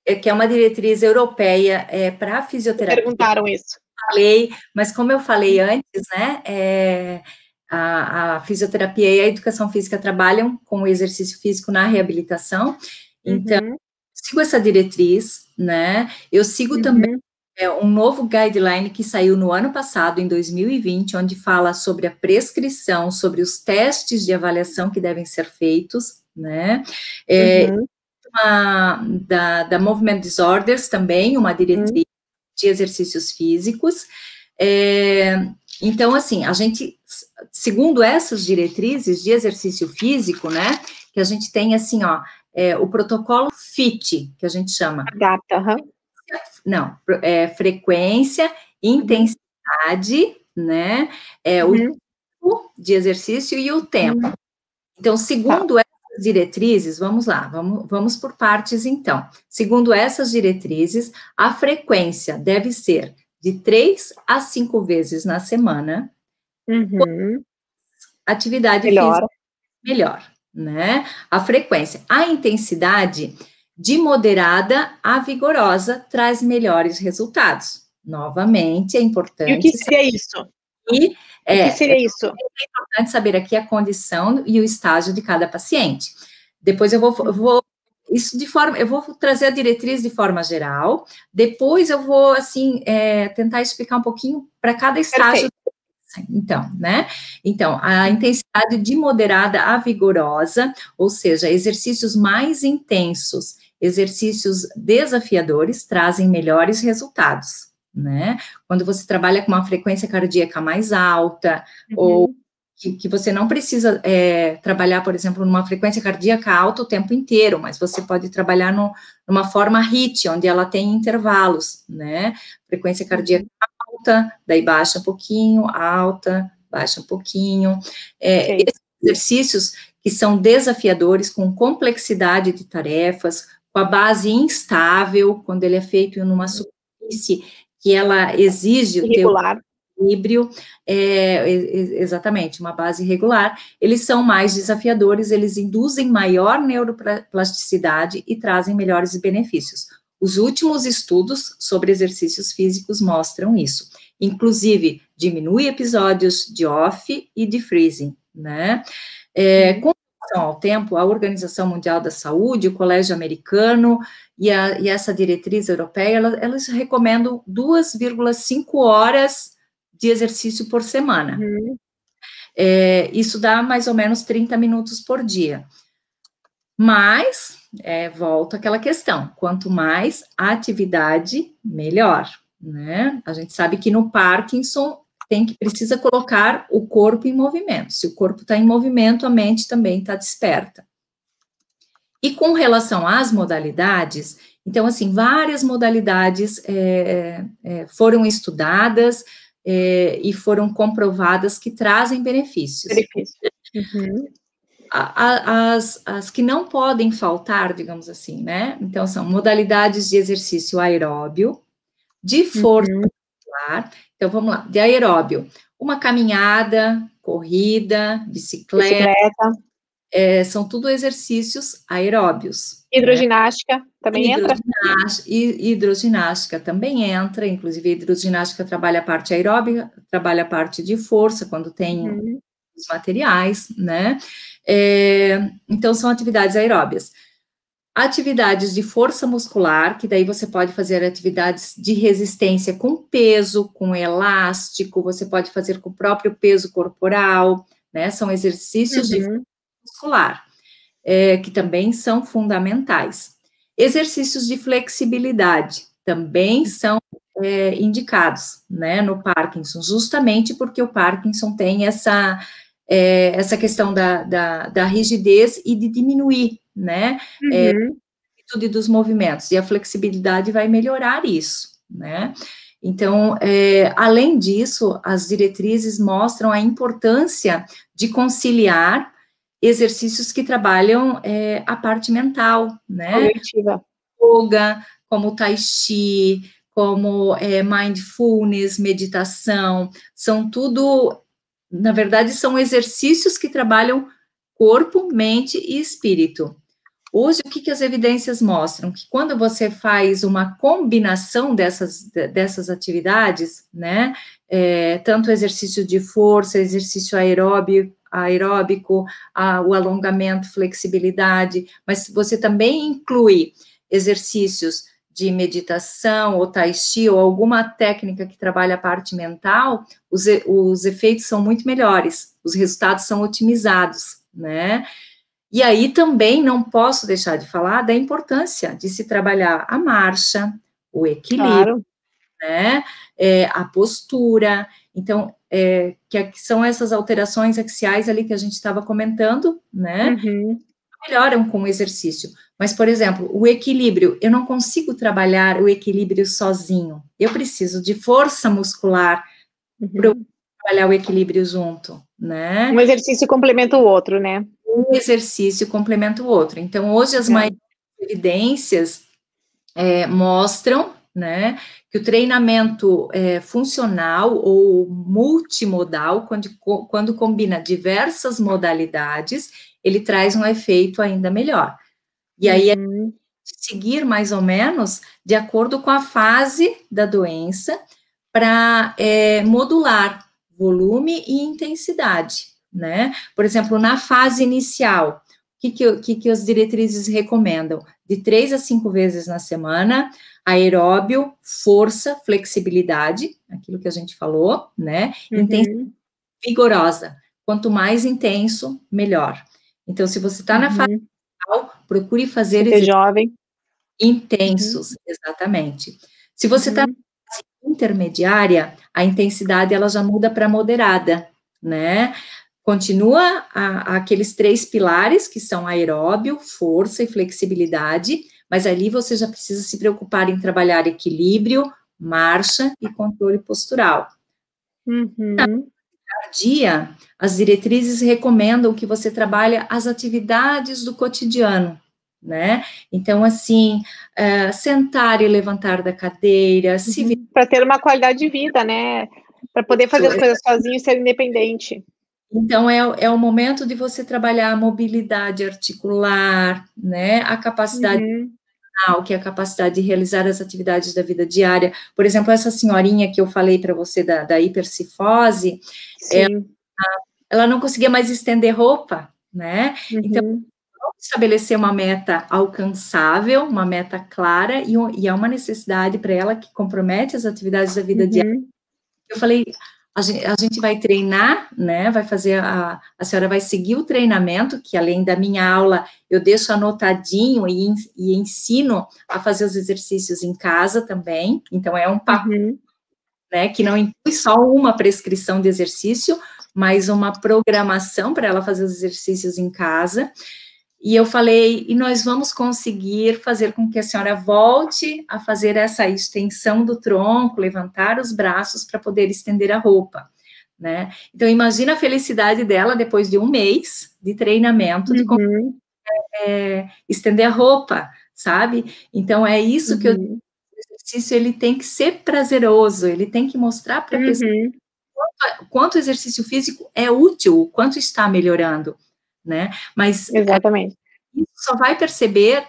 É, que é uma diretriz europeia é, para fisioterapia. Perguntaram isso. Falei, mas como eu falei antes, né, é, a, a, fisioterapia e a educação física trabalham com o exercício físico na reabilitação, então, uhum. sigo essa diretriz, né, eu sigo uhum. também é, um novo guideline que saiu no ano passado, em 2020, onde fala sobre a prescrição, sobre os testes de avaliação que devem ser feitos, né? É, uhum. uma, da, da Movement Disorders também, uma diretriz uhum. de exercícios físicos. É, então, assim, a gente, segundo essas diretrizes de exercício físico, né, que a gente tem, assim, ó, é, o protocolo FIT, que a gente chama. Adapta, uhum não, é frequência, intensidade, né? É uhum. o tipo de exercício e o tempo. Uhum. Então, segundo tá. essas diretrizes, vamos lá, vamos, vamos por partes então. Segundo essas diretrizes, a frequência deve ser de três a cinco vezes na semana. Uhum. Atividade melhor. física melhor, né? A frequência. A intensidade de moderada a vigorosa traz melhores resultados. Novamente, é importante. E o que seria isso? E, é, o que seria isso? É importante saber aqui a condição e o estágio de cada paciente. Depois eu vou, eu vou isso de forma, eu vou trazer a diretriz de forma geral. Depois eu vou assim é, tentar explicar um pouquinho para cada estágio. Perfeito. Então, né? Então, a intensidade de moderada a vigorosa, ou seja, exercícios mais intensos exercícios desafiadores trazem melhores resultados, né? Quando você trabalha com uma frequência cardíaca mais alta, uhum. ou que, que, você não precisa é, trabalhar, por exemplo, numa frequência cardíaca alta o tempo inteiro, mas você pode trabalhar no, numa forma HIT, onde ela tem intervalos, né? Frequência cardíaca uhum. alta, daí baixa um pouquinho, alta, baixa um pouquinho. É, esses exercícios que são desafiadores, com complexidade de tarefas, com a base instável, quando ele é feito em uma superfície que ela exige o teu equilíbrio, é, exatamente, uma base irregular, eles são mais desafiadores, eles induzem maior neuroplasticidade e trazem melhores benefícios. Os últimos estudos sobre exercícios físicos mostram isso. Inclusive, diminui episódios de off e de freezing, né? É, com relação ao tempo, a Organização Mundial da Saúde, o Colégio Americano e, a, e essa diretriz europeia, elas, elas recomendam 2,5 horas de exercício por semana. Uhum. É, isso dá mais ou menos 30 minutos por dia. Mas, é, volta aquela questão, quanto mais atividade, melhor, né? A gente sabe que no Parkinson tem que precisa colocar o corpo em movimento. Se o corpo está em movimento, a mente também está desperta. E com relação às modalidades, então, assim, várias modalidades é, é, foram estudadas é, e foram comprovadas que trazem benefícios. Benefícios. Uhum. As, as que não podem faltar, digamos assim, né? Então, são modalidades de exercício aeróbio, de força uhum. muscular, então, vamos lá, de aeróbio, uma caminhada, corrida, bicicleta, bicicleta. É, são tudo exercícios aeróbios. Né? Hidroginástica né? também hidroginástica, entra? Hidroginástica também entra, inclusive a hidroginástica trabalha a parte aeróbica, trabalha a parte de força, quando tem uhum. os materiais, né? É, então, são atividades aeróbias. Atividades de força muscular, que daí você pode fazer atividades de resistência com peso, com elástico, você pode fazer com o próprio peso corporal, né? São exercícios uhum. de muscular, é, que também são fundamentais. Exercícios de flexibilidade também são é, indicados, né, no Parkinson, justamente porque o Parkinson tem essa, é, essa questão da, da, da, rigidez e de diminuir, né, é, uhum. é, dos movimentos, e a flexibilidade vai melhorar isso, né. Então, é, além disso, as diretrizes mostram a importância de conciliar exercícios que trabalham é, a parte mental, né? Coletiva. Yoga, como Tai Chi, como é, mindfulness, meditação, são tudo, na verdade, são exercícios que trabalham corpo, mente e espírito. Hoje, o que, que as evidências mostram? Que quando você faz uma combinação dessas, dessas atividades, né, é, tanto exercício de força, exercício aeróbico, aeróbico, a, o alongamento, flexibilidade, mas você também inclui exercícios de meditação ou tai chi ou alguma técnica que trabalha a parte mental, os, os efeitos são muito melhores, os resultados são otimizados, né? E aí também não posso deixar de falar da importância de se trabalhar a marcha, o equilíbrio, claro. Né? É, a postura. Então, é, que, são essas alterações axiais ali que a gente estava comentando, né? Uhum. Melhoram com o exercício. Mas, por exemplo, o equilíbrio, eu não consigo trabalhar o equilíbrio sozinho. Eu preciso de força muscular uhum. para trabalhar o equilíbrio junto, né? Um exercício complementa o outro, né? Um exercício complementa o outro. Então, hoje as é. maiores evidências é, mostram né? Que o treinamento é, funcional ou multimodal, quando, quando combina diversas modalidades, ele traz um efeito ainda melhor. E aí é uhum. é seguir mais ou menos de acordo com a fase da doença para é, modular volume e intensidade, né? Por exemplo, na fase inicial, que, que, que, que as diretrizes recomendam? De três a cinco vezes na semana, aeróbio, força, flexibilidade, aquilo que a gente falou, né? Uhum. vigorosa. Quanto mais intenso, melhor. Então, se você está uhum. na fase inicial, procure fazer Ser jovem. intensos, uhum. exatamente. Se você está uhum. na fase intermediária, a intensidade ela já muda para moderada, né? Continua a, aqueles três pilares que são aeróbio, força e flexibilidade, mas ali você já precisa se preocupar em trabalhar equilíbrio, marcha e controle postural. Uhum. Na dia, as diretrizes recomendam que você trabalhe as atividades do cotidiano, né? Então, assim, uh, sentar e levantar da cadeira, uhum. se... Para ter uma qualidade de vida, né? Para poder fazer as coisas sozinho e ser independente. Então, é, é o momento de você trabalhar a mobilidade articular, né? A capacidade uhum que é a capacidade de realizar as atividades da vida diária. Por exemplo, essa senhorinha que eu falei para você da, da hipercifose, ela, ela, não conseguia mais estender roupa, né? Uhum. Então, estabelecer uma meta alcançável, uma meta clara, e, e é uma necessidade para ela que compromete as atividades da vida uhum. diária. Eu falei, a gente, a gente, vai treinar, né? Vai fazer a, a senhora vai seguir o treinamento, que além da minha aula eu deixo anotadinho e, e ensino a fazer os exercícios em casa também. Então é um papo, uhum. né? Que não inclui só uma prescrição de exercício, mas uma programação para ela fazer os exercícios em casa. E eu falei, e nós vamos conseguir fazer com que a senhora volte a fazer essa extensão do tronco, levantar os braços para poder estender a roupa, né? Então, imagina a felicidade dela depois de um mês de treinamento, uhum. de como é, estender a roupa, sabe? Então, é isso uhum. que eu uhum. o exercício ele tem que ser prazeroso, ele tem que mostrar para a uhum. pessoa quanto, quanto o exercício físico é útil, quanto está melhorando né? Mas exatamente. É, só vai perceber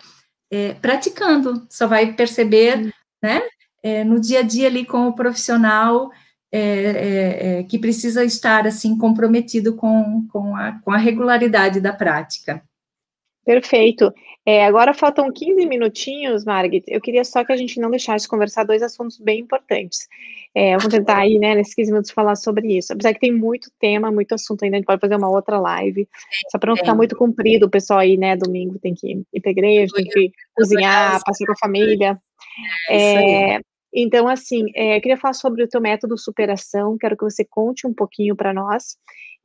é, praticando, só vai perceber, hum. né? É, no dia a dia ali com o profissional é, é, é, que precisa estar assim comprometido com, com, a, com a regularidade da prática. Perfeito. É, agora faltam 15 minutinhos, Margit. Eu queria só que a gente não deixasse de conversar dois assuntos bem importantes. É, eu vou tentar aí, né, nesses 15 minutos, falar sobre isso. Apesar que tem muito tema, muito assunto ainda, a gente pode fazer uma outra live. Só para não ficar muito comprido, o pessoal aí, né, domingo tem que ir para igreja, tem que cozinhar, passar com a família. É, então, assim, é, eu queria falar sobre o teu método superação, quero que você conte um pouquinho para nós.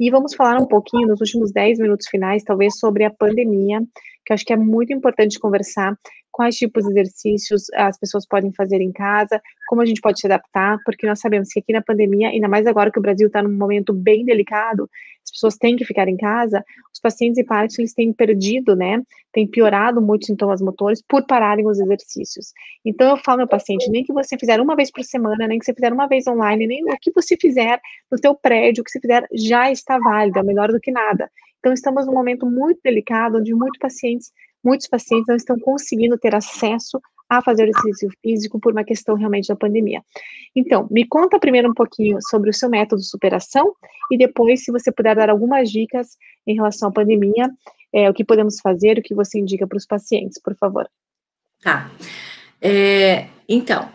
E vamos falar um pouquinho, nos últimos 10 minutos finais, talvez, sobre a pandemia, que acho que é muito importante conversar quais tipos de exercícios as pessoas podem fazer em casa, como a gente pode se adaptar, porque nós sabemos que aqui na pandemia, ainda mais agora que o Brasil está num momento bem delicado, as pessoas têm que ficar em casa, os pacientes e partes eles têm perdido, né, têm piorado muitos sintomas motores por pararem os exercícios. Então eu falo ao paciente, nem que você fizer uma vez por semana, nem que você fizer uma vez online, nem o que você fizer no teu prédio, o que você fizer já está válido, é melhor do que nada. Então estamos num momento muito delicado, onde muitos pacientes muitos pacientes não estão conseguindo ter acesso a fazer exercício físico por uma questão realmente da pandemia. Então, me conta primeiro um pouquinho sobre o seu método de superação e depois, se você puder dar algumas dicas em relação à pandemia, é, o que podemos fazer, o que você indica para os pacientes, por favor. Tá. É, então,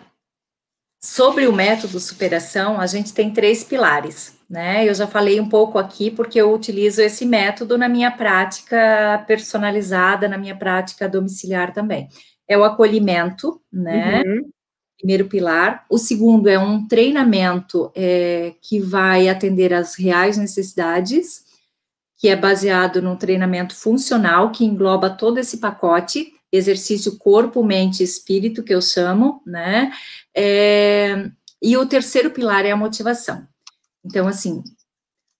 sobre o método superação, a gente tem três pilares né? Eu já falei um pouco aqui porque eu utilizo esse método na minha prática personalizada, na minha prática domiciliar também. É o acolhimento, né? Uhum. Primeiro pilar. O segundo é um treinamento é, que vai atender às reais necessidades, que é baseado num treinamento funcional que engloba todo esse pacote, exercício corpo, mente e espírito, que eu chamo, né? É, e o terceiro pilar é a motivação. Então, assim,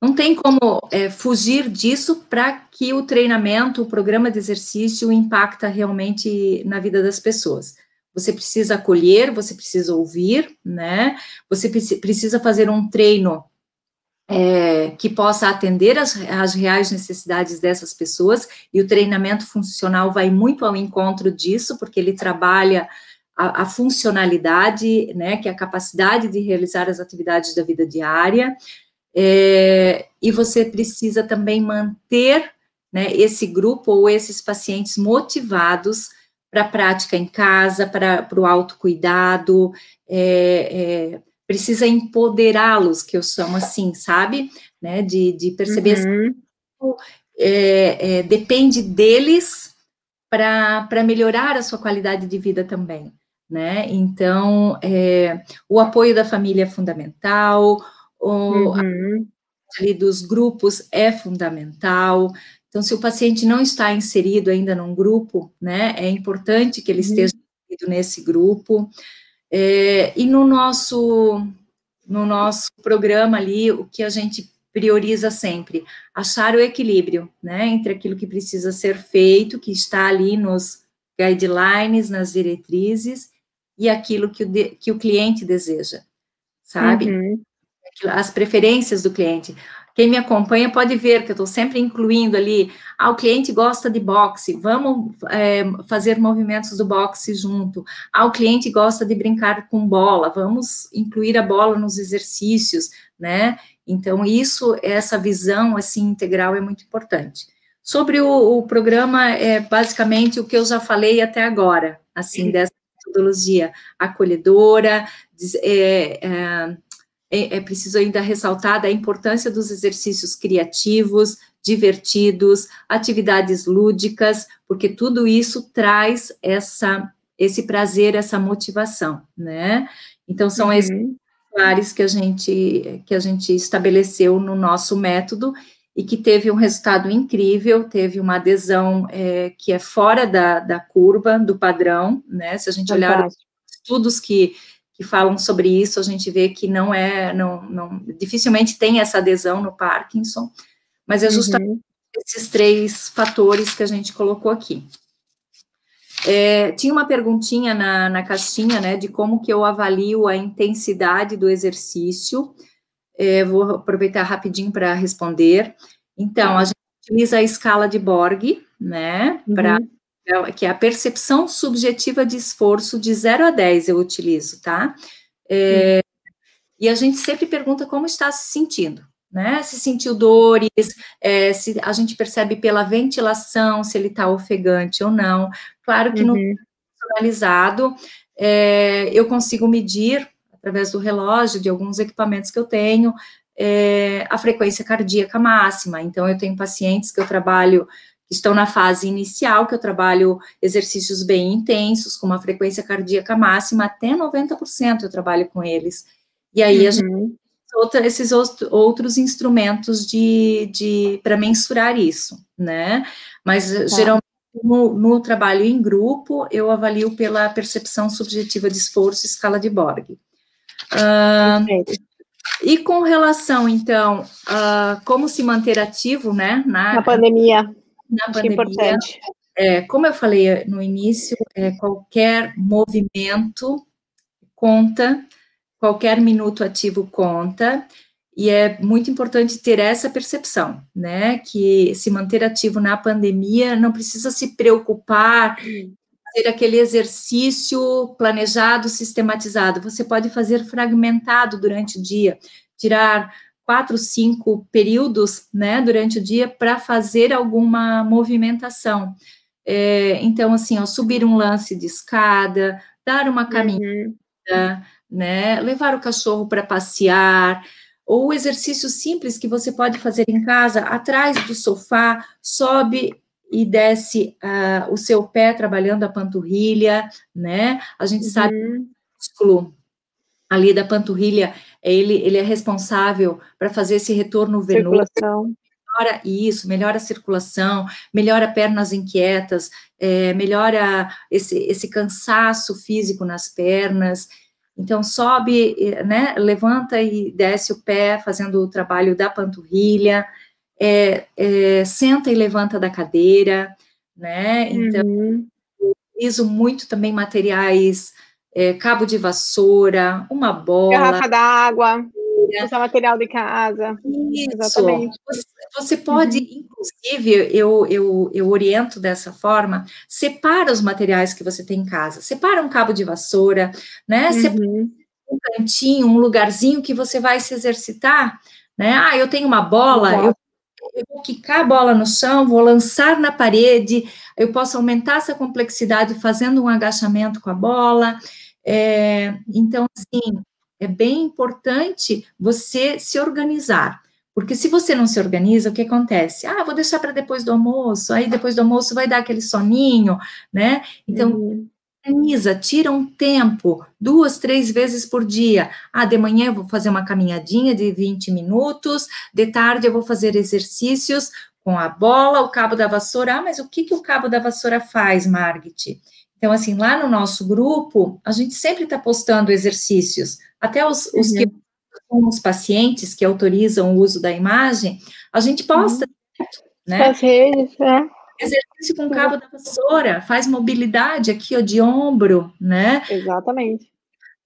não tem como é, fugir disso para que o treinamento, o programa de exercício impacta realmente na vida das pessoas. Você precisa acolher, você precisa ouvir, né? Você precisa fazer um treino é, que possa atender as, as reais necessidades dessas pessoas, e o treinamento funcional vai muito ao encontro disso, porque ele trabalha a, a, funcionalidade, né, que é a capacidade de realizar as atividades da vida diária, é, e você precisa também manter né, esse grupo ou esses pacientes motivados para a prática em casa, para, o autocuidado, é, é, precisa empoderá-los, que eu chamo assim, sabe? Né, de, de perceber uhum. é, é, depende deles para melhorar a sua qualidade de vida também né? Então, é, o apoio da família é fundamental, o uhum. ali dos grupos é fundamental. Então, se o paciente não está inserido ainda num grupo, né, é importante que ele uhum. esteja inserido nesse grupo. É, e no nosso no nosso programa ali, o que a gente prioriza sempre, achar o equilíbrio, né, entre aquilo que precisa ser feito, que está ali nos guidelines, nas diretrizes, e aquilo que o, de, que o cliente deseja, sabe? Uhum. As preferências do cliente. Quem me acompanha pode ver que eu estou sempre incluindo ali, ah, o cliente gosta de boxe, vamos é, fazer movimentos do boxe junto. Ah, o cliente gosta de brincar com bola, vamos incluir a bola nos exercícios, né? Então, isso, essa visão, assim, integral é muito importante. Sobre o, o programa, é basicamente o que eu já falei até agora, assim, uhum. dessa metodologia acolhedora, é, é, é, é preciso ainda ressaltar a importância dos exercícios criativos, divertidos, atividades lúdicas, porque tudo isso traz essa esse prazer, essa motivação, né? Então são uhum. esses pilares que a gente que a gente estabeleceu no nosso método e que teve um resultado incrível, teve uma adesão é, que é fora da, da curva, do padrão, né? Se a gente Fantástico. olhar estudos que, que falam sobre isso, a gente vê que não é, não, não, dificilmente tem essa adesão no Parkinson, mas é justamente uhum. esses três fatores que a gente colocou aqui. É, tinha uma perguntinha na, na caixinha, né, de como que eu avalio a intensidade do exercício, é, vou aproveitar rapidinho para responder. Então, a gente utiliza a escala de Borg, né, para uhum. Que é a percepção subjetiva de esforço de 0 a 10 eu utilizo, tá? É, e a gente sempre pergunta como está se sentindo, né? Se sentiu dores, é, se a gente percebe pela ventilação se ele está ofegante ou não. Claro que uhum. no personalizado é, eu consigo medir através do relógio de alguns equipamentos que eu tenho é, a frequência cardíaca máxima. Então, eu tenho pacientes que eu trabalho estão na fase inicial, que eu trabalho exercícios bem intensos, com uma frequência cardíaca máxima, até 90% eu trabalho com eles. E aí uhum. a gente uhum. outra, esses outros instrumentos de, de para mensurar isso, né? Mas tá. geralmente no, no, trabalho em grupo, eu avalio pela percepção subjetiva de esforço, escala de Borg. Uh, e com relação, então, a como se manter ativo, né? Na, na pandemia na Acho pandemia. importante. É, como eu falei no início, é, qualquer movimento conta, qualquer minuto ativo conta, e é muito importante ter essa percepção, né? Que se manter ativo na pandemia não precisa se preocupar ter aquele exercício planejado, sistematizado. Você pode fazer fragmentado durante o dia, tirar quatro, cinco períodos, né, durante o dia para fazer alguma movimentação. É, então, assim, ó, subir um lance de escada, dar uma caminhada, uhum. né, levar o cachorro para passear, ou exercício simples que você pode fazer em casa, atrás do sofá, sobe e desce uh, o seu pé trabalhando a panturrilha, né? A gente uhum. sabe que o músculo ali da panturrilha ele, ele é responsável para fazer esse retorno venoso. Circulação. Melhora isso, melhora a circulação, melhora pernas inquietas, é, melhora esse, esse cansaço físico nas pernas. Então, sobe, né, levanta e desce o pé, fazendo o trabalho da panturrilha, é, é, senta e levanta da cadeira, né? Então, uhum. utilizo muito também materiais é, cabo de vassoura, uma bola. Garrafa d'água, usar material de casa. Isso. Exatamente. Você, você pode, uhum. inclusive, eu, eu, eu oriento dessa forma, separa os materiais que você tem em casa. Separa um cabo de vassoura, né? Uhum. Separa um cantinho, um lugarzinho que você vai se exercitar, né? Ah, eu tenho uma bola, eu eu vou quicar a bola no chão, vou lançar na parede, eu posso aumentar essa complexidade fazendo um agachamento com a bola, é, então, assim, é bem importante você se organizar. Porque se você não se organiza, o que acontece? Ah, vou deixar para depois do almoço, aí depois do almoço vai dar aquele soninho, né? Então, uhum. Organiza, tira um tempo, duas, três vezes por dia. Ah, de manhã eu vou fazer uma caminhadinha de 20 minutos, de tarde eu vou fazer exercícios com a bola, o cabo da vassoura. Ah, mas o que, que o cabo da vassoura faz, Margit? Então, assim, lá no nosso grupo, a gente sempre está postando exercícios, até os, os que uhum. os pacientes que autorizam o uso da imagem, a gente posta, uhum. né? As redes, né? Exercício com cabo da vassoura, faz mobilidade aqui, ó, de ombro, né? Exatamente.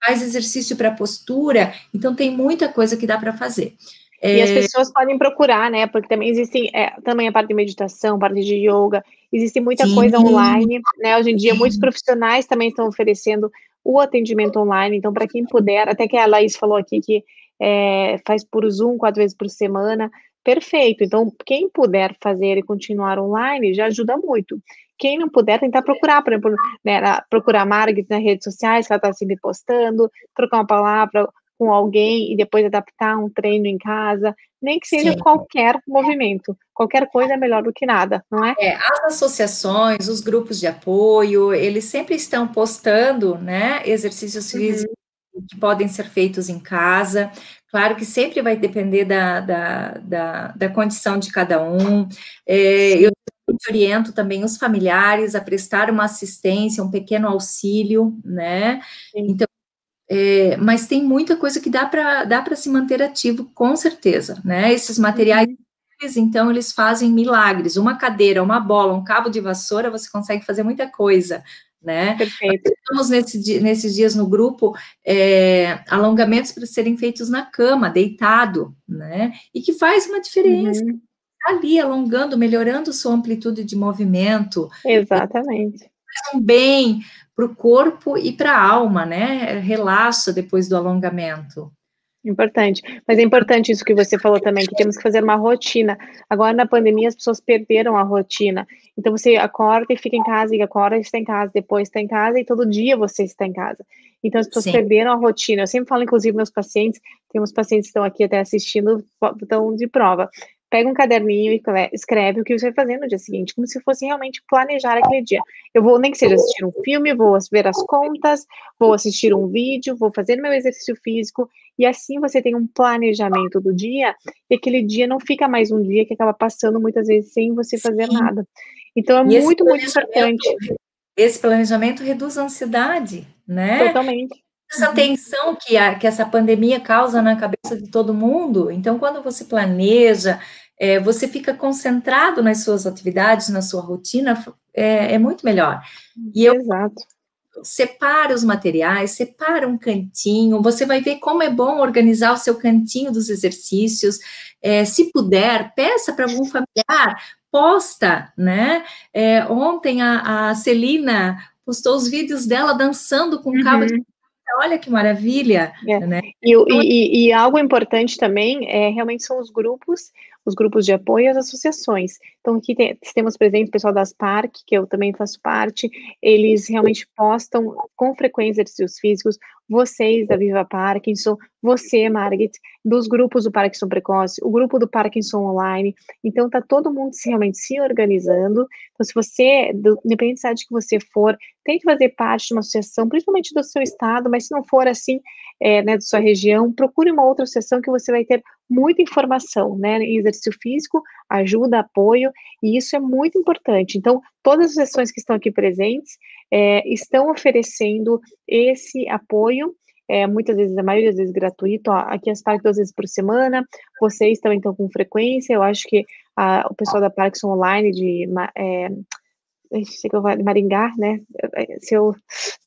Faz exercício para postura, então tem muita coisa que dá para fazer. E é... as pessoas podem procurar, né? Porque também existem é, também a parte de meditação, parte de yoga, existe muita Sim. coisa online, né? Hoje em dia, muitos profissionais também estão oferecendo o atendimento online, então, para quem puder, até que a Laís falou aqui que é, faz por Zoom quatro vezes por semana, perfeito. Então, quem puder fazer e continuar online já ajuda muito. Quem não puder, tentar procurar, por exemplo, né, procurar a Margit nas redes sociais, que ela está sempre postando, trocar uma palavra, com alguém e depois adaptar um treino em casa, nem que seja Sim. qualquer movimento. Qualquer coisa é melhor do que nada, não é? é? As associações, os grupos de apoio, eles sempre estão postando, né, exercícios uhum. físicos que podem ser feitos em casa. Claro que sempre vai depender da, da, da, da condição de cada um. É, eu oriento também os familiares a prestar uma assistência, um pequeno auxílio, né? Sim. Então, é, mas tem muita coisa que dá para dá se manter ativo, com certeza, né? Esses materiais, uhum. então, eles fazem milagres. Uma cadeira, uma bola, um cabo de vassoura, você consegue fazer muita coisa, né? Perfeito. Estamos nesse, nesses dias no grupo é, alongamentos para serem feitos na cama, deitado, né? E que faz uma diferença. Uhum. está ali alongando, melhorando sua amplitude de movimento. Exatamente. Faz um bem para o corpo e para a alma, né? Relaxa depois do alongamento. Importante. Mas é importante isso que você falou também, que temos que fazer uma rotina. Agora, na pandemia, as pessoas perderam a rotina. Então, você acorda e fica em casa, e acorda e está em casa, depois está em casa, e todo dia você está em casa. Então, as pessoas Sim. perderam a rotina. Eu sempre falo, inclusive, meus pacientes, tem uns pacientes que estão aqui até assistindo, estão de prova pega um caderninho e escreve o que você vai fazer no dia seguinte, como se fosse realmente planejar aquele dia. Eu vou, nem que seja assistir um filme, vou ver as contas, vou assistir um vídeo, vou fazer meu exercício físico, e assim você tem um planejamento do dia, e aquele dia não fica mais um dia que acaba passando muitas vezes sem você fazer Sim. nada. Então é e muito, muito importante. Esse planejamento reduz a ansiedade, né? Totalmente essa uhum. tensão que, a, que essa pandemia causa na cabeça de todo mundo. Então, quando você planeja, é, você fica concentrado nas suas atividades, na sua rotina, é, é muito melhor. E eu Exato. Separa os materiais, separa um cantinho, você vai ver como é bom organizar o seu cantinho dos exercícios. É, se puder, peça para algum familiar, posta, né? É, ontem a, a Celina postou os vídeos dela dançando com uhum. cabo de olha que maravilha. É. Né? E, então, e, e, algo importante também é realmente são os grupos os grupos de apoio e as associações. Então, aqui tem, temos presente o pessoal das PARC, que eu também faço parte, eles realmente postam com frequência exercícios físicos, vocês da Viva Parkinson, você, Margaret, dos grupos do Parkinson Precoce, o grupo do Parkinson Online, então tá todo mundo se, realmente se organizando, então se você, do, independente da cidade que você for, tente fazer parte de uma associação, principalmente do seu estado, mas se não for assim, é, né, da sua região, procure uma outra associação que você vai ter muita informação, né? Exercício físico, ajuda, apoio, e isso é muito importante. Então, todas as sessões que estão aqui presentes é, estão oferecendo esse apoio. É, muitas vezes, a maioria das vezes gratuito, ó, aqui as parques duas vezes por semana, vocês também estão com frequência, eu acho que a, o pessoal da Parques Online de é, Maringá, né? Se eu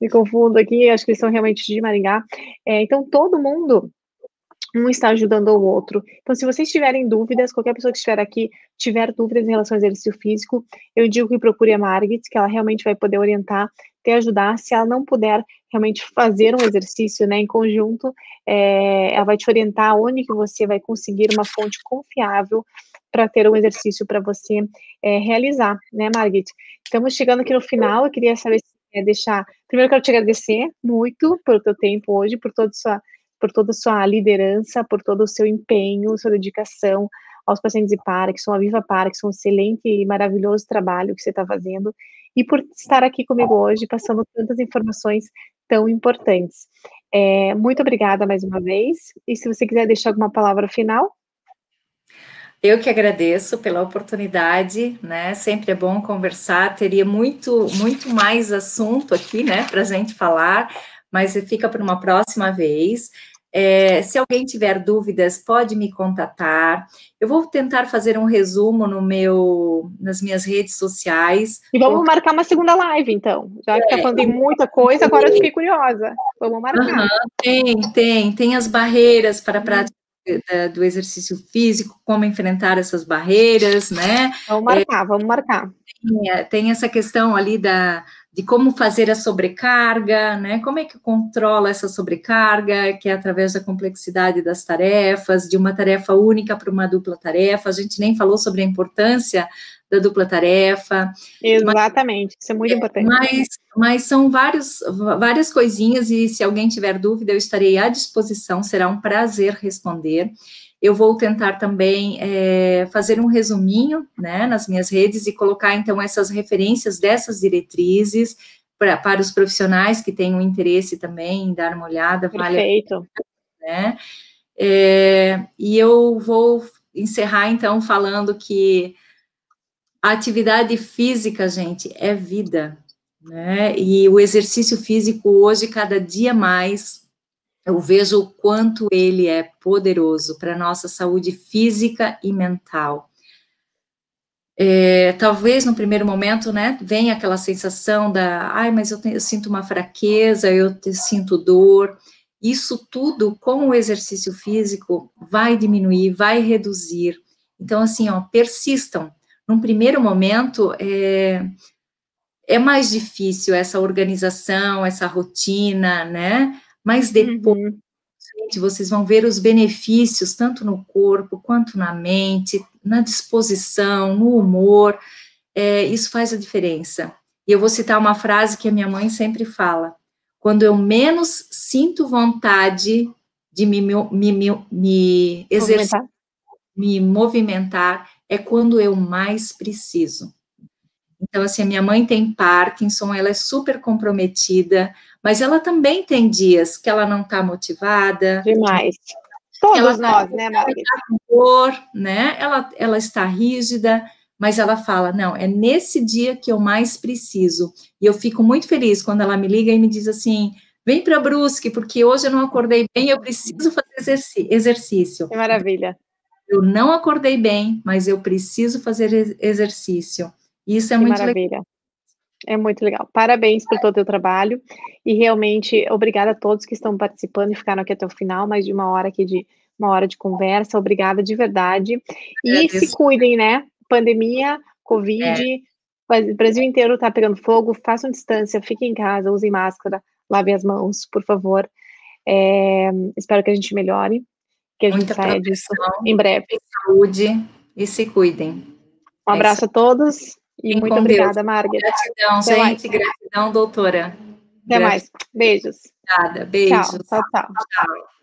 me confundo aqui, acho que eles são realmente de Maringá. É, então, todo mundo um está ajudando o outro. Então, se vocês tiverem dúvidas, qualquer pessoa que estiver aqui tiver dúvidas em relação ao exercício físico, eu digo que procure a Margit, que ela realmente vai poder orientar, te ajudar. Se ela não puder realmente fazer um exercício né, em conjunto, é, ela vai te orientar onde que você vai conseguir uma fonte confiável para ter um exercício para você é, realizar, né, Margit? Estamos chegando aqui no final, eu queria saber se é, deixar. Primeiro, quero te agradecer muito pelo teu tempo hoje, por toda a sua por toda a sua liderança, por todo o seu empenho, sua dedicação aos pacientes de Parkinson, a Viva Parkinson, um excelente e maravilhoso trabalho que você está fazendo, e por estar aqui comigo hoje, passando tantas informações tão importantes. É, muito obrigada mais uma vez, e se você quiser deixar alguma palavra final. Eu que agradeço pela oportunidade, né? Sempre é bom conversar. Teria muito, muito mais assunto aqui, né, para gente falar, mas fica para uma próxima vez. É, se alguém tiver dúvidas, pode me contatar. Eu vou tentar fazer um resumo no meu, nas minhas redes sociais. E vamos marcar uma segunda live, então. Já que está é, falando de muita coisa, agora eu fiquei curiosa. Vamos marcar. Uhum, tem, tem. Tem as barreiras para a uhum. prática do exercício físico, como enfrentar essas barreiras, né? Vamos marcar, é, vamos marcar. Tem, é, tem essa questão ali da, de como fazer a sobrecarga, né? Como é que controla essa sobrecarga, que é através da complexidade das tarefas, de uma tarefa única para uma dupla tarefa. A gente nem falou sobre a importância da dupla tarefa. Exatamente, mas, isso é muito importante. Mas, mas são vários, várias coisinhas, e se alguém tiver dúvida, eu estarei à disposição, será um prazer responder. Eu vou tentar também é, fazer um resuminho né, nas minhas redes e colocar, então, essas referências dessas diretrizes pra, para os profissionais que tenham interesse também em dar uma olhada. Perfeito. Vale, né? É, e eu vou encerrar, então, falando que a atividade física, gente, é vida, né? E o exercício físico hoje, cada dia mais, eu vejo o quanto ele é poderoso para a nossa saúde física e mental. É, talvez no primeiro momento, né, venha aquela sensação da, ai, mas eu, eu sinto uma fraqueza, eu te, sinto dor. Isso tudo, com o exercício físico, vai diminuir, vai reduzir. Então, assim, ó, persistam. Num primeiro momento, é, é mais difícil essa organização, essa rotina, né? Mas depois, uhum. gente, vocês vão ver os benefícios, tanto no corpo, quanto na mente, na disposição, no humor. É, isso faz a diferença. E eu vou citar uma frase que a minha mãe sempre fala: quando eu menos sinto vontade de me, me, me, me exercitar, movimentar. me movimentar, é quando eu mais preciso. Então, assim, a minha mãe tem Parkinson, ela é super comprometida, mas ela também tem dias que ela não está motivada. Demais. Todos ela nós, tá, né, Margarida? Ela, tá né? ela, ela está rígida, mas ela fala: não, é nesse dia que eu mais preciso. E eu fico muito feliz quando ela me liga e me diz assim: vem para Brusque, porque hoje eu não acordei bem, eu preciso fazer exercício. Que maravilha. Eu não acordei bem, mas eu preciso fazer exercício. Isso é que muito maravilha. legal. É muito legal. Parabéns por todo o teu trabalho. E realmente, obrigada a todos que estão participando e ficaram aqui até o final, mais de uma hora aqui de uma hora de conversa. Obrigada de verdade. E se cuidem, né? Pandemia, Covid, é. o Brasil inteiro está pegando fogo. Façam distância, fiquem em casa, usem máscara, lavem as mãos, por favor. É, espero que a gente melhore, que a Muita gente saia disso em breve. Saúde e se cuidem. Um é abraço a todos e Fiquem muito obrigada, Margaret. Gratidão, Até gente. Mais. Gratidão, doutora. Até Gratidão. mais. Beijos. Obrigada. Beijos. tchau, tchau. tchau. tchau.